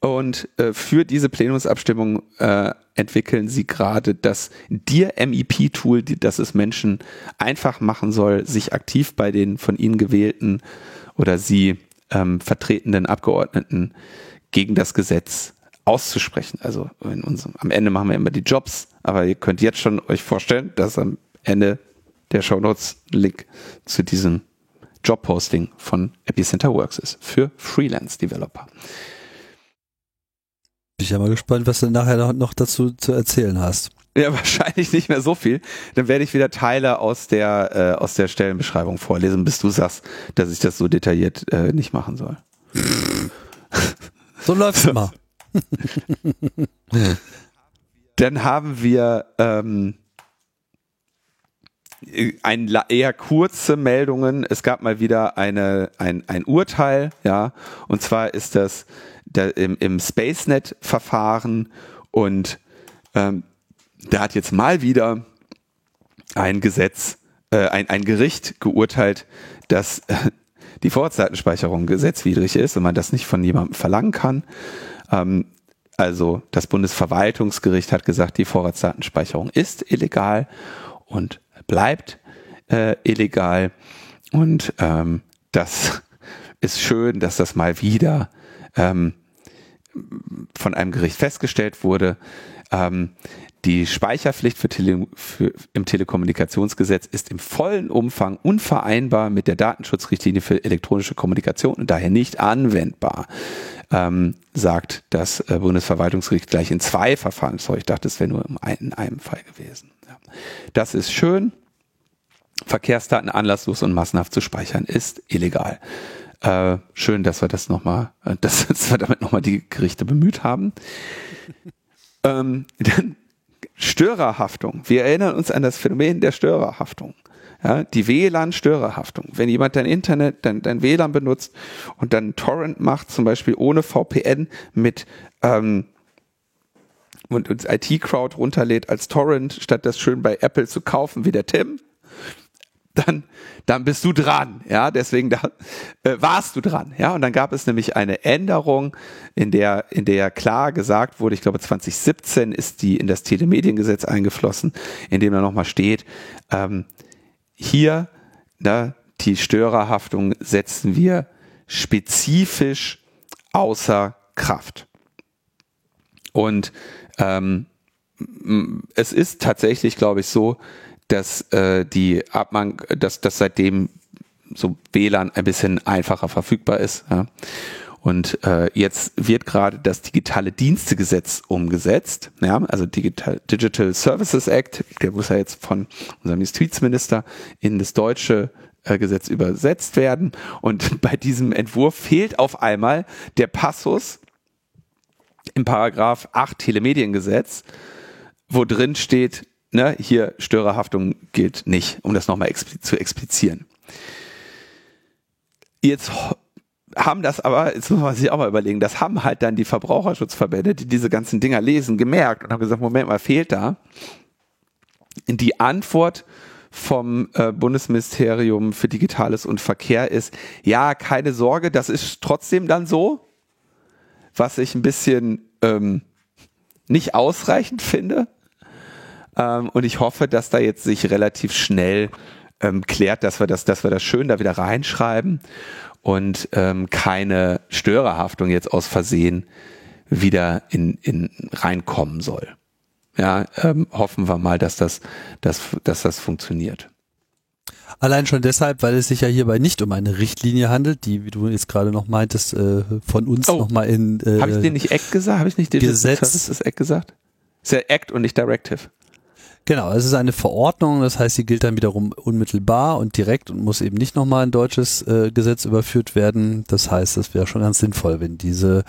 Und äh, für diese Plenumsabstimmung äh, entwickeln sie gerade das Dear MEP-Tool, das es Menschen einfach machen soll, sich aktiv bei den von ihnen gewählten oder sie ähm, vertretenden Abgeordneten gegen das Gesetz auszusprechen. Also in unserem, am Ende machen wir immer die Jobs, aber ihr könnt jetzt schon euch vorstellen, dass am Ende der Show Notes Link zu diesem Jobposting von Epicenter Works ist für Freelance Developer. Bin ich ja mal gespannt, was du nachher noch dazu zu erzählen hast. Ja, wahrscheinlich nicht mehr so viel. Dann werde ich wieder Teile aus der, äh, aus der Stellenbeschreibung vorlesen, bis du sagst, dass ich das so detailliert äh, nicht machen soll. So läuft's immer. Dann haben wir ähm, ein eher kurze Meldungen. Es gab mal wieder eine, ein, ein Urteil, ja, und zwar ist das der, im, im SpaceNet-Verfahren und ähm, da hat jetzt mal wieder ein Gesetz, äh, ein, ein Gericht geurteilt, dass äh, die Vorratsdatenspeicherung gesetzwidrig ist und man das nicht von jemandem verlangen kann. Ähm, also das Bundesverwaltungsgericht hat gesagt, die Vorratsdatenspeicherung ist illegal und bleibt äh, illegal. Und ähm, das ist schön, dass das mal wieder ähm, von einem Gericht festgestellt wurde, ähm, die Speicherpflicht für Tele für, im Telekommunikationsgesetz ist im vollen Umfang unvereinbar mit der Datenschutzrichtlinie für elektronische Kommunikation und daher nicht anwendbar, ähm, sagt das äh, Bundesverwaltungsgericht gleich in zwei Verfahren. Sorry, ich dachte, es wäre nur in einem Fall gewesen. Ja. Das ist schön. Verkehrsdaten anlasslos und massenhaft zu speichern ist illegal. Äh, schön, dass wir das nochmal, äh, dass, dass wir damit nochmal die Gerichte bemüht haben. ähm, dann Störerhaftung. Wir erinnern uns an das Phänomen der Störerhaftung. Ja, die WLAN-Störerhaftung. Wenn jemand dein Internet, dein, dein WLAN benutzt und dann Torrent macht, zum Beispiel ohne VPN mit ähm, und uns IT-Crowd runterlädt als Torrent, statt das schön bei Apple zu kaufen, wie der Tim, dann, dann bist du dran, ja, deswegen da, äh, warst du dran, ja, und dann gab es nämlich eine Änderung, in der, in der klar gesagt wurde, ich glaube 2017 ist die in das Telemediengesetz eingeflossen, in dem da nochmal steht, ähm, hier, ne, die Störerhaftung setzen wir spezifisch außer Kraft. Und ähm, es ist tatsächlich, glaube ich, so, dass äh, die Abmang, dass, dass seitdem so WLAN ein bisschen einfacher verfügbar ist. Ja. Und äh, jetzt wird gerade das digitale Dienstegesetz umgesetzt, ja, also Digital, Digital Services Act, der muss ja jetzt von unserem Justizminister in das deutsche äh, Gesetz übersetzt werden. Und bei diesem Entwurf fehlt auf einmal der Passus im Paragraph 8 Telemediengesetz, wo drin steht, ne, hier Störerhaftung gilt nicht, um das nochmal expli zu explizieren. Jetzt haben das aber, jetzt muss man sich auch mal überlegen, das haben halt dann die Verbraucherschutzverbände, die diese ganzen Dinger lesen, gemerkt und haben gesagt, Moment mal, fehlt da. Die Antwort vom äh, Bundesministerium für Digitales und Verkehr ist, ja, keine Sorge, das ist trotzdem dann so, was ich ein bisschen ähm, nicht ausreichend finde. Ähm, und ich hoffe, dass da jetzt sich relativ schnell ähm, klärt, dass wir das, dass wir das schön da wieder reinschreiben und ähm, keine Störerhaftung jetzt aus Versehen wieder in, in reinkommen soll. Ja, ähm, hoffen wir mal, dass das, dass, dass das funktioniert. Allein schon deshalb, weil es sich ja hierbei nicht um eine Richtlinie handelt, die, wie du jetzt gerade noch meintest, äh, von uns oh, nochmal in äh, Habe ich dir nicht Act gesagt? Habe ich nicht Gesetz Services Act gesagt? Ist ja Act und nicht Directive. Genau, es ist eine Verordnung, das heißt, sie gilt dann wiederum unmittelbar und direkt und muss eben nicht nochmal ein deutsches äh, Gesetz überführt werden. Das heißt, es wäre schon ganz sinnvoll, wenn diese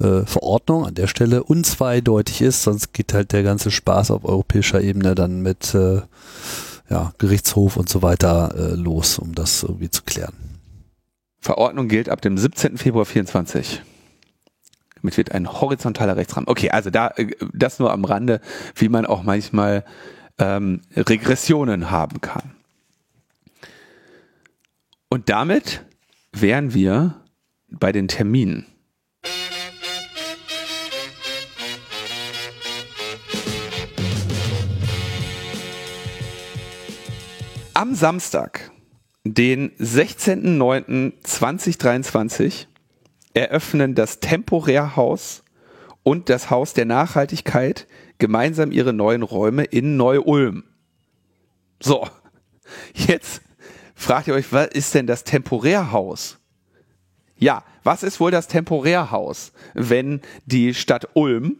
äh, Verordnung an der Stelle unzweideutig ist, sonst geht halt der ganze Spaß auf europäischer Ebene dann mit äh, ja, Gerichtshof und so weiter äh, los, um das irgendwie zu klären. Verordnung gilt ab dem 17. Februar 24. Damit wird ein horizontaler Rechtsrahmen. Okay, also da äh, das nur am Rande, wie man auch manchmal ähm, Regressionen haben kann. Und damit wären wir bei den Terminen. Am Samstag, den 16.09.2023, eröffnen das Temporärhaus und das Haus der Nachhaltigkeit gemeinsam ihre neuen Räume in Neu-Ulm. So, jetzt fragt ihr euch, was ist denn das Temporärhaus? Ja, was ist wohl das Temporärhaus, wenn die Stadt Ulm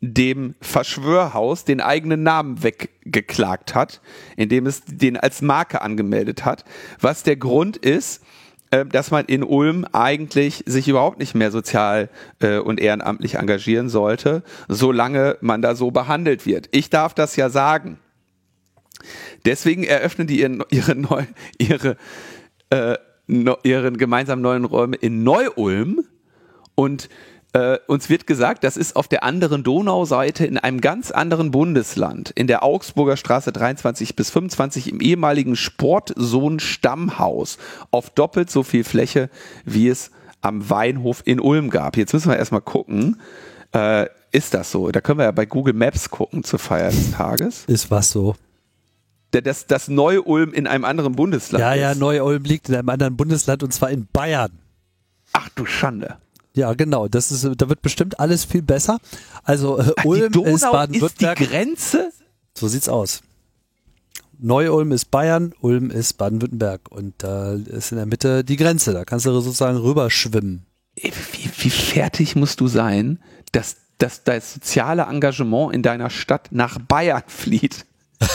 dem Verschwörhaus den eigenen Namen weggeklagt hat, indem es den als Marke angemeldet hat, was der Grund ist, dass man in Ulm eigentlich sich überhaupt nicht mehr sozial äh, und ehrenamtlich engagieren sollte, solange man da so behandelt wird. Ich darf das ja sagen. Deswegen eröffnen die ihren, ihre, neu, ihre, äh, no, ihren gemeinsamen neuen Räume in Neu-Ulm und äh, uns wird gesagt, das ist auf der anderen Donauseite in einem ganz anderen Bundesland, in der Augsburger Straße 23 bis 25 im ehemaligen Sportsohn Stammhaus, auf doppelt so viel Fläche, wie es am Weinhof in Ulm gab. Jetzt müssen wir erstmal gucken. Äh, ist das so? Da können wir ja bei Google Maps gucken zur Feier des Tages. Ist was so? Das, das Neu-Ulm in einem anderen Bundesland Ja, ja, Neu-Ulm liegt in einem anderen Bundesland und zwar in Bayern. Ach du Schande. Ja, genau. Das ist, da wird bestimmt alles viel besser. Also äh, Ach, Ulm ist Baden-Württemberg. Ist die Grenze? So sieht's aus. Neu-Ulm ist Bayern, Ulm ist Baden-Württemberg und da ist in der Mitte die Grenze. Da kannst du sozusagen rüberschwimmen. Wie, wie fertig musst du sein, dass, dass das soziale Engagement in deiner Stadt nach Bayern flieht?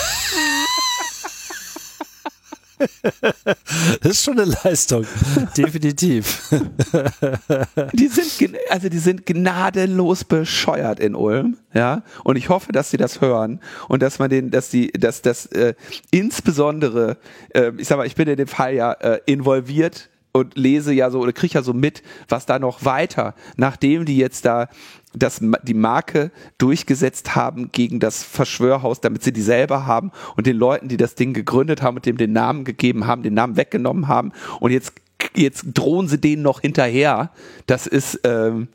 Das ist schon eine Leistung, definitiv. Die sind, also die sind gnadenlos bescheuert in Ulm, ja. Und ich hoffe, dass sie das hören und dass man den, dass die, dass das äh, insbesondere, äh, ich sag mal, ich bin in dem Fall ja äh, involviert und lese ja so oder kriege ja so mit, was da noch weiter, nachdem die jetzt da das, die Marke durchgesetzt haben gegen das Verschwörhaus, damit sie die selber haben und den Leuten, die das Ding gegründet haben und dem den Namen gegeben haben, den Namen weggenommen haben und jetzt jetzt drohen sie denen noch hinterher. Das ist ähm,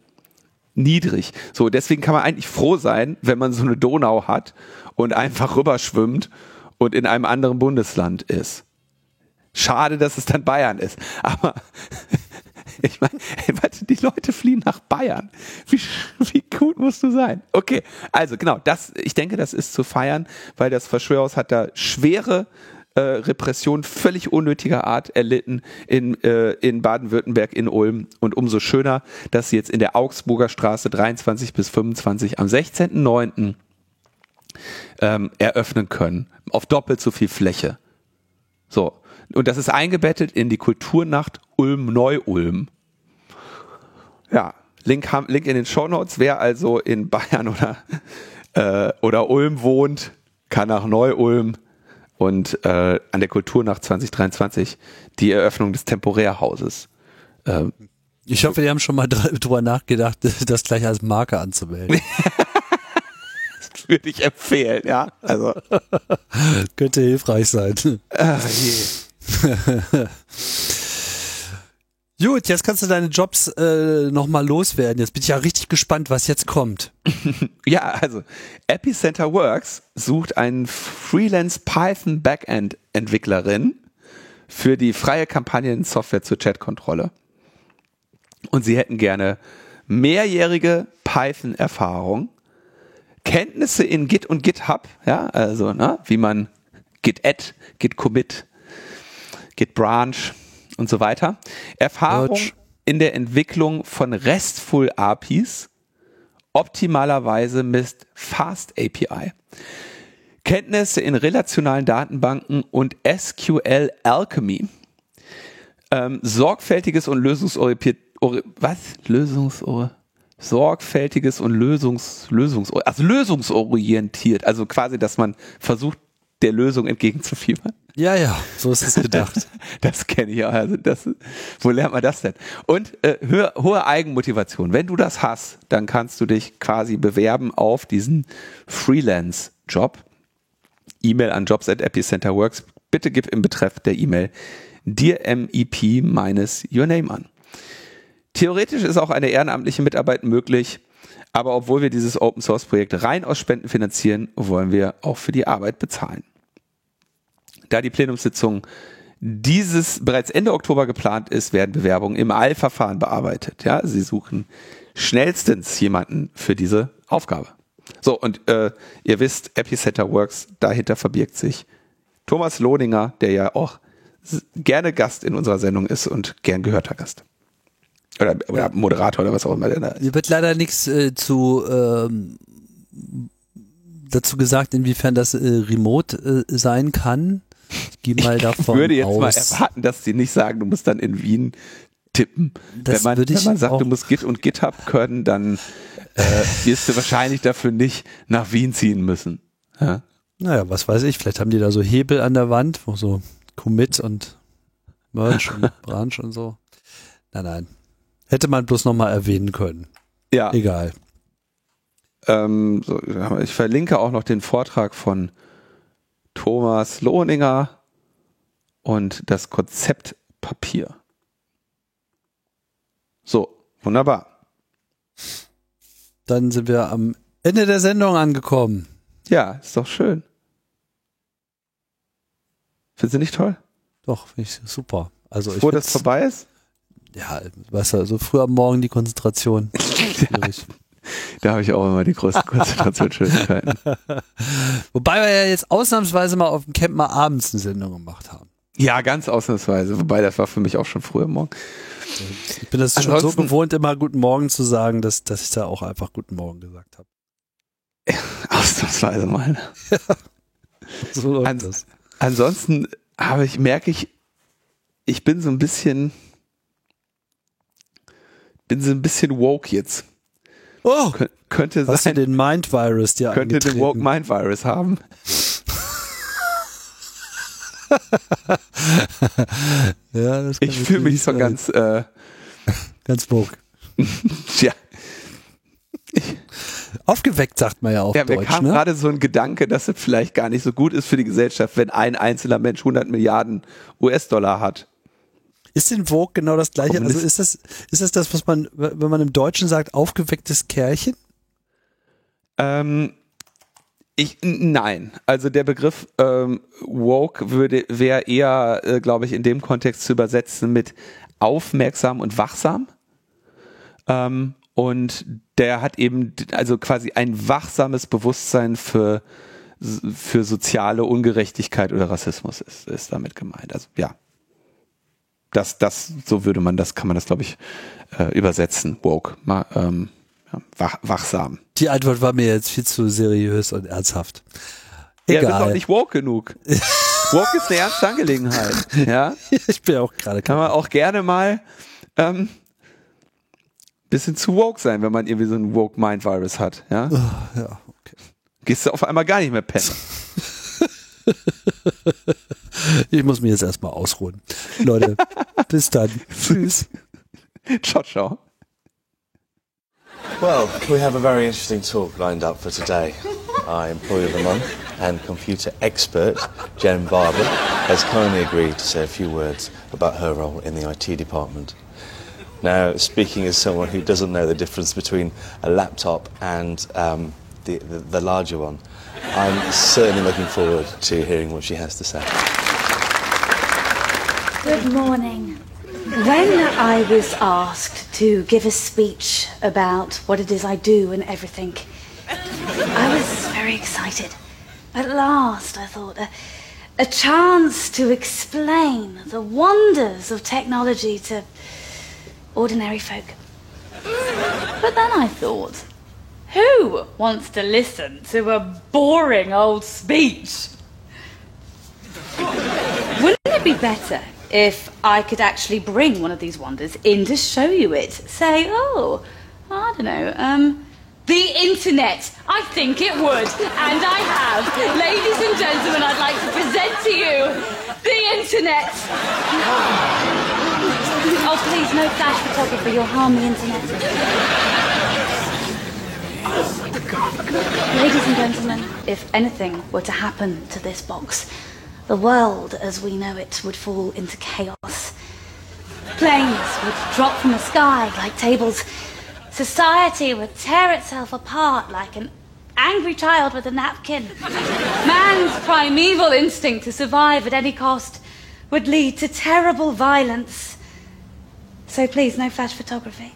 niedrig. So, deswegen kann man eigentlich froh sein, wenn man so eine Donau hat und einfach rüberschwimmt und in einem anderen Bundesland ist. Schade, dass es dann Bayern ist. Aber ich meine, die Leute fliehen nach Bayern. Wie, wie gut musst du sein? Okay, also genau, das, ich denke, das ist zu feiern, weil das Verschwörhaus hat da schwere äh, Repression völlig unnötiger Art erlitten in, äh, in Baden-Württemberg, in Ulm. Und umso schöner, dass sie jetzt in der Augsburger Straße 23 bis 25 am 16.09. Ähm, eröffnen können. Auf doppelt so viel Fläche. So, und das ist eingebettet in die Kulturnacht Ulm-Neu-Ulm. Ja, Link, Link in den Show Notes. Wer also in Bayern oder, äh, oder Ulm wohnt, kann nach Neu-Ulm und äh, an der Kulturnacht 2023 die Eröffnung des Temporärhauses. Äh, ich hoffe, die haben schon mal drüber nachgedacht, das gleich als Marke anzumelden. würde ich empfehlen, ja. Also könnte hilfreich sein. Ach je. Gut, jetzt kannst du deine Jobs äh, nochmal loswerden. Jetzt bin ich ja richtig gespannt, was jetzt kommt. ja, also Epicenter Works sucht einen Freelance Python Backend Entwicklerin für die freie Kampagnensoftware zur Chatkontrolle. Und sie hätten gerne mehrjährige Python-Erfahrung, Kenntnisse in Git und GitHub, ja, also ne, wie man Git add, Git commit, Git Branch und so weiter. Erfahrung Merge. in der Entwicklung von RESTful APIs, optimalerweise mit Fast API. Kenntnisse in relationalen Datenbanken und SQL Alchemy. Ähm, sorgfältiges und lösungsorientiert, was? Lösungsorientiert sorgfältiges und lösungs, lösungs, also lösungsorientiert, also quasi, dass man versucht, der Lösung entgegenzufiebern. Ja, ja, so ist es gedacht. das kenne ich ja. Also das, wo lernt man das denn? Und äh, hohe, hohe Eigenmotivation. Wenn du das hast, dann kannst du dich quasi bewerben auf diesen Freelance-Job. E-Mail an jobs at epicenterworks. Bitte gib im Betreff der E-Mail dir MEP minus your name an. Theoretisch ist auch eine ehrenamtliche Mitarbeit möglich. Aber obwohl wir dieses Open Source Projekt rein aus Spenden finanzieren, wollen wir auch für die Arbeit bezahlen da die Plenumssitzung dieses bereits Ende Oktober geplant ist, werden Bewerbungen im Eilverfahren bearbeitet. Ja, sie suchen schnellstens jemanden für diese Aufgabe. So, und äh, ihr wisst, Epicenter Works, dahinter verbirgt sich Thomas Lohninger, der ja auch gerne Gast in unserer Sendung ist und gern gehörter Gast. Oder, oder Moderator oder was auch immer der da ist. Hier wird leider nichts äh, zu ähm, dazu gesagt, inwiefern das äh, remote äh, sein kann. Ich gehe mal davon Ich würde jetzt aus. mal erwarten, dass sie nicht sagen, du musst dann in Wien tippen. Das wenn man, wenn man sagt, du musst Git und GitHub können, dann äh, wirst du wahrscheinlich dafür nicht nach Wien ziehen müssen. Ja? Naja, was weiß ich, vielleicht haben die da so Hebel an der Wand, wo so Commit und Merge und Branch und so. Nein, nein. Hätte man bloß nochmal erwähnen können. Ja. Egal. Ähm, so, ich verlinke auch noch den Vortrag von Thomas Lohninger und das Konzeptpapier. So, wunderbar. Dann sind wir am Ende der Sendung angekommen. Ja, ist doch schön. Findest du nicht toll? Doch, finde ich super. Also Bevor das vorbei ist? Ja, weißt du, so früh am Morgen die Konzentration. Schwierig. Da habe ich auch immer die größten Konzentrationsschwierigkeiten. Wobei wir ja jetzt ausnahmsweise mal auf dem Camp mal abends eine Sendung gemacht haben. Ja, ganz ausnahmsweise. Wobei das war für mich auch schon früher Morgen. Ich bin das schon so gewohnt, immer Guten Morgen zu sagen, dass, dass ich da auch einfach Guten Morgen gesagt habe. Ausnahmsweise mal. Ja. So läuft An das. Ansonsten habe ich, merke ich, ich bin so ein bisschen, bin so ein bisschen woke jetzt. Oh, Kön könnte hast sein. du den Mind Virus dir Könnte den Woke Mind Virus haben. ja, das ich fühle mich so ganz, äh, ganz woke. ja. Aufgeweckt sagt man ja auch. Ja, mir kam ne? gerade so ein Gedanke, dass es vielleicht gar nicht so gut ist für die Gesellschaft, wenn ein einzelner Mensch 100 Milliarden US-Dollar hat. Ist denn Vogue genau das gleiche? Also ist das, ist das das, was man, wenn man im Deutschen sagt, aufgewecktes Kerlchen? Ähm, ich, nein. Also der Begriff ähm, woke würde wäre eher, äh, glaube ich, in dem Kontext zu übersetzen mit aufmerksam und wachsam. Ähm, und der hat eben also quasi ein wachsames Bewusstsein für für soziale Ungerechtigkeit oder Rassismus ist, ist damit gemeint. Also ja, das, das, so würde man das, kann man das, glaube ich, äh, übersetzen. Woke, mal, ähm, ja, wach, wachsam. Die Antwort war mir jetzt viel zu seriös und ernsthaft. Egal. Ja, bist auch nicht woke genug. woke ist eine ernste Angelegenheit. Ja. Ich bin auch gerade. Kann man auch gerne mal ähm, bisschen zu woke sein, wenn man irgendwie so ein woke Mind Virus hat. Ja. Oh, ja. Okay. Gehst du auf einmal gar nicht mehr pennen. Ich muss mich jetzt erstmal ausruhen. Leute, bis dann. Tschüss. Ciao, ciao. Well, we have a very interesting talk lined up for today. Our employee of the month and computer expert, Jen Barber, has kindly agreed to say a few words about her role in the IT department. Now, speaking as someone who doesn't know the difference between a laptop and um, the, the, the larger one, I'm certainly looking forward to hearing what she has to say. Good morning. When I was asked to give a speech about what it is I do and everything, I was very excited. At last, I thought, a, a chance to explain the wonders of technology to ordinary folk. But then I thought, who wants to listen to a boring old speech? Wouldn't it be better if I could actually bring one of these wonders in to show you it. Say, oh, I don't know, um, the internet. I think it would. And I have. Ladies and gentlemen, I'd like to present to you the internet. Oh, please, no flash photography. You'll harm the internet. Ladies and gentlemen, if anything were to happen to this box, the world as we know it would fall into chaos. Planes would drop from the sky like tables. Society would tear itself apart like an angry child with a napkin. Man's primeval instinct to survive at any cost would lead to terrible violence. So please, no flash photography.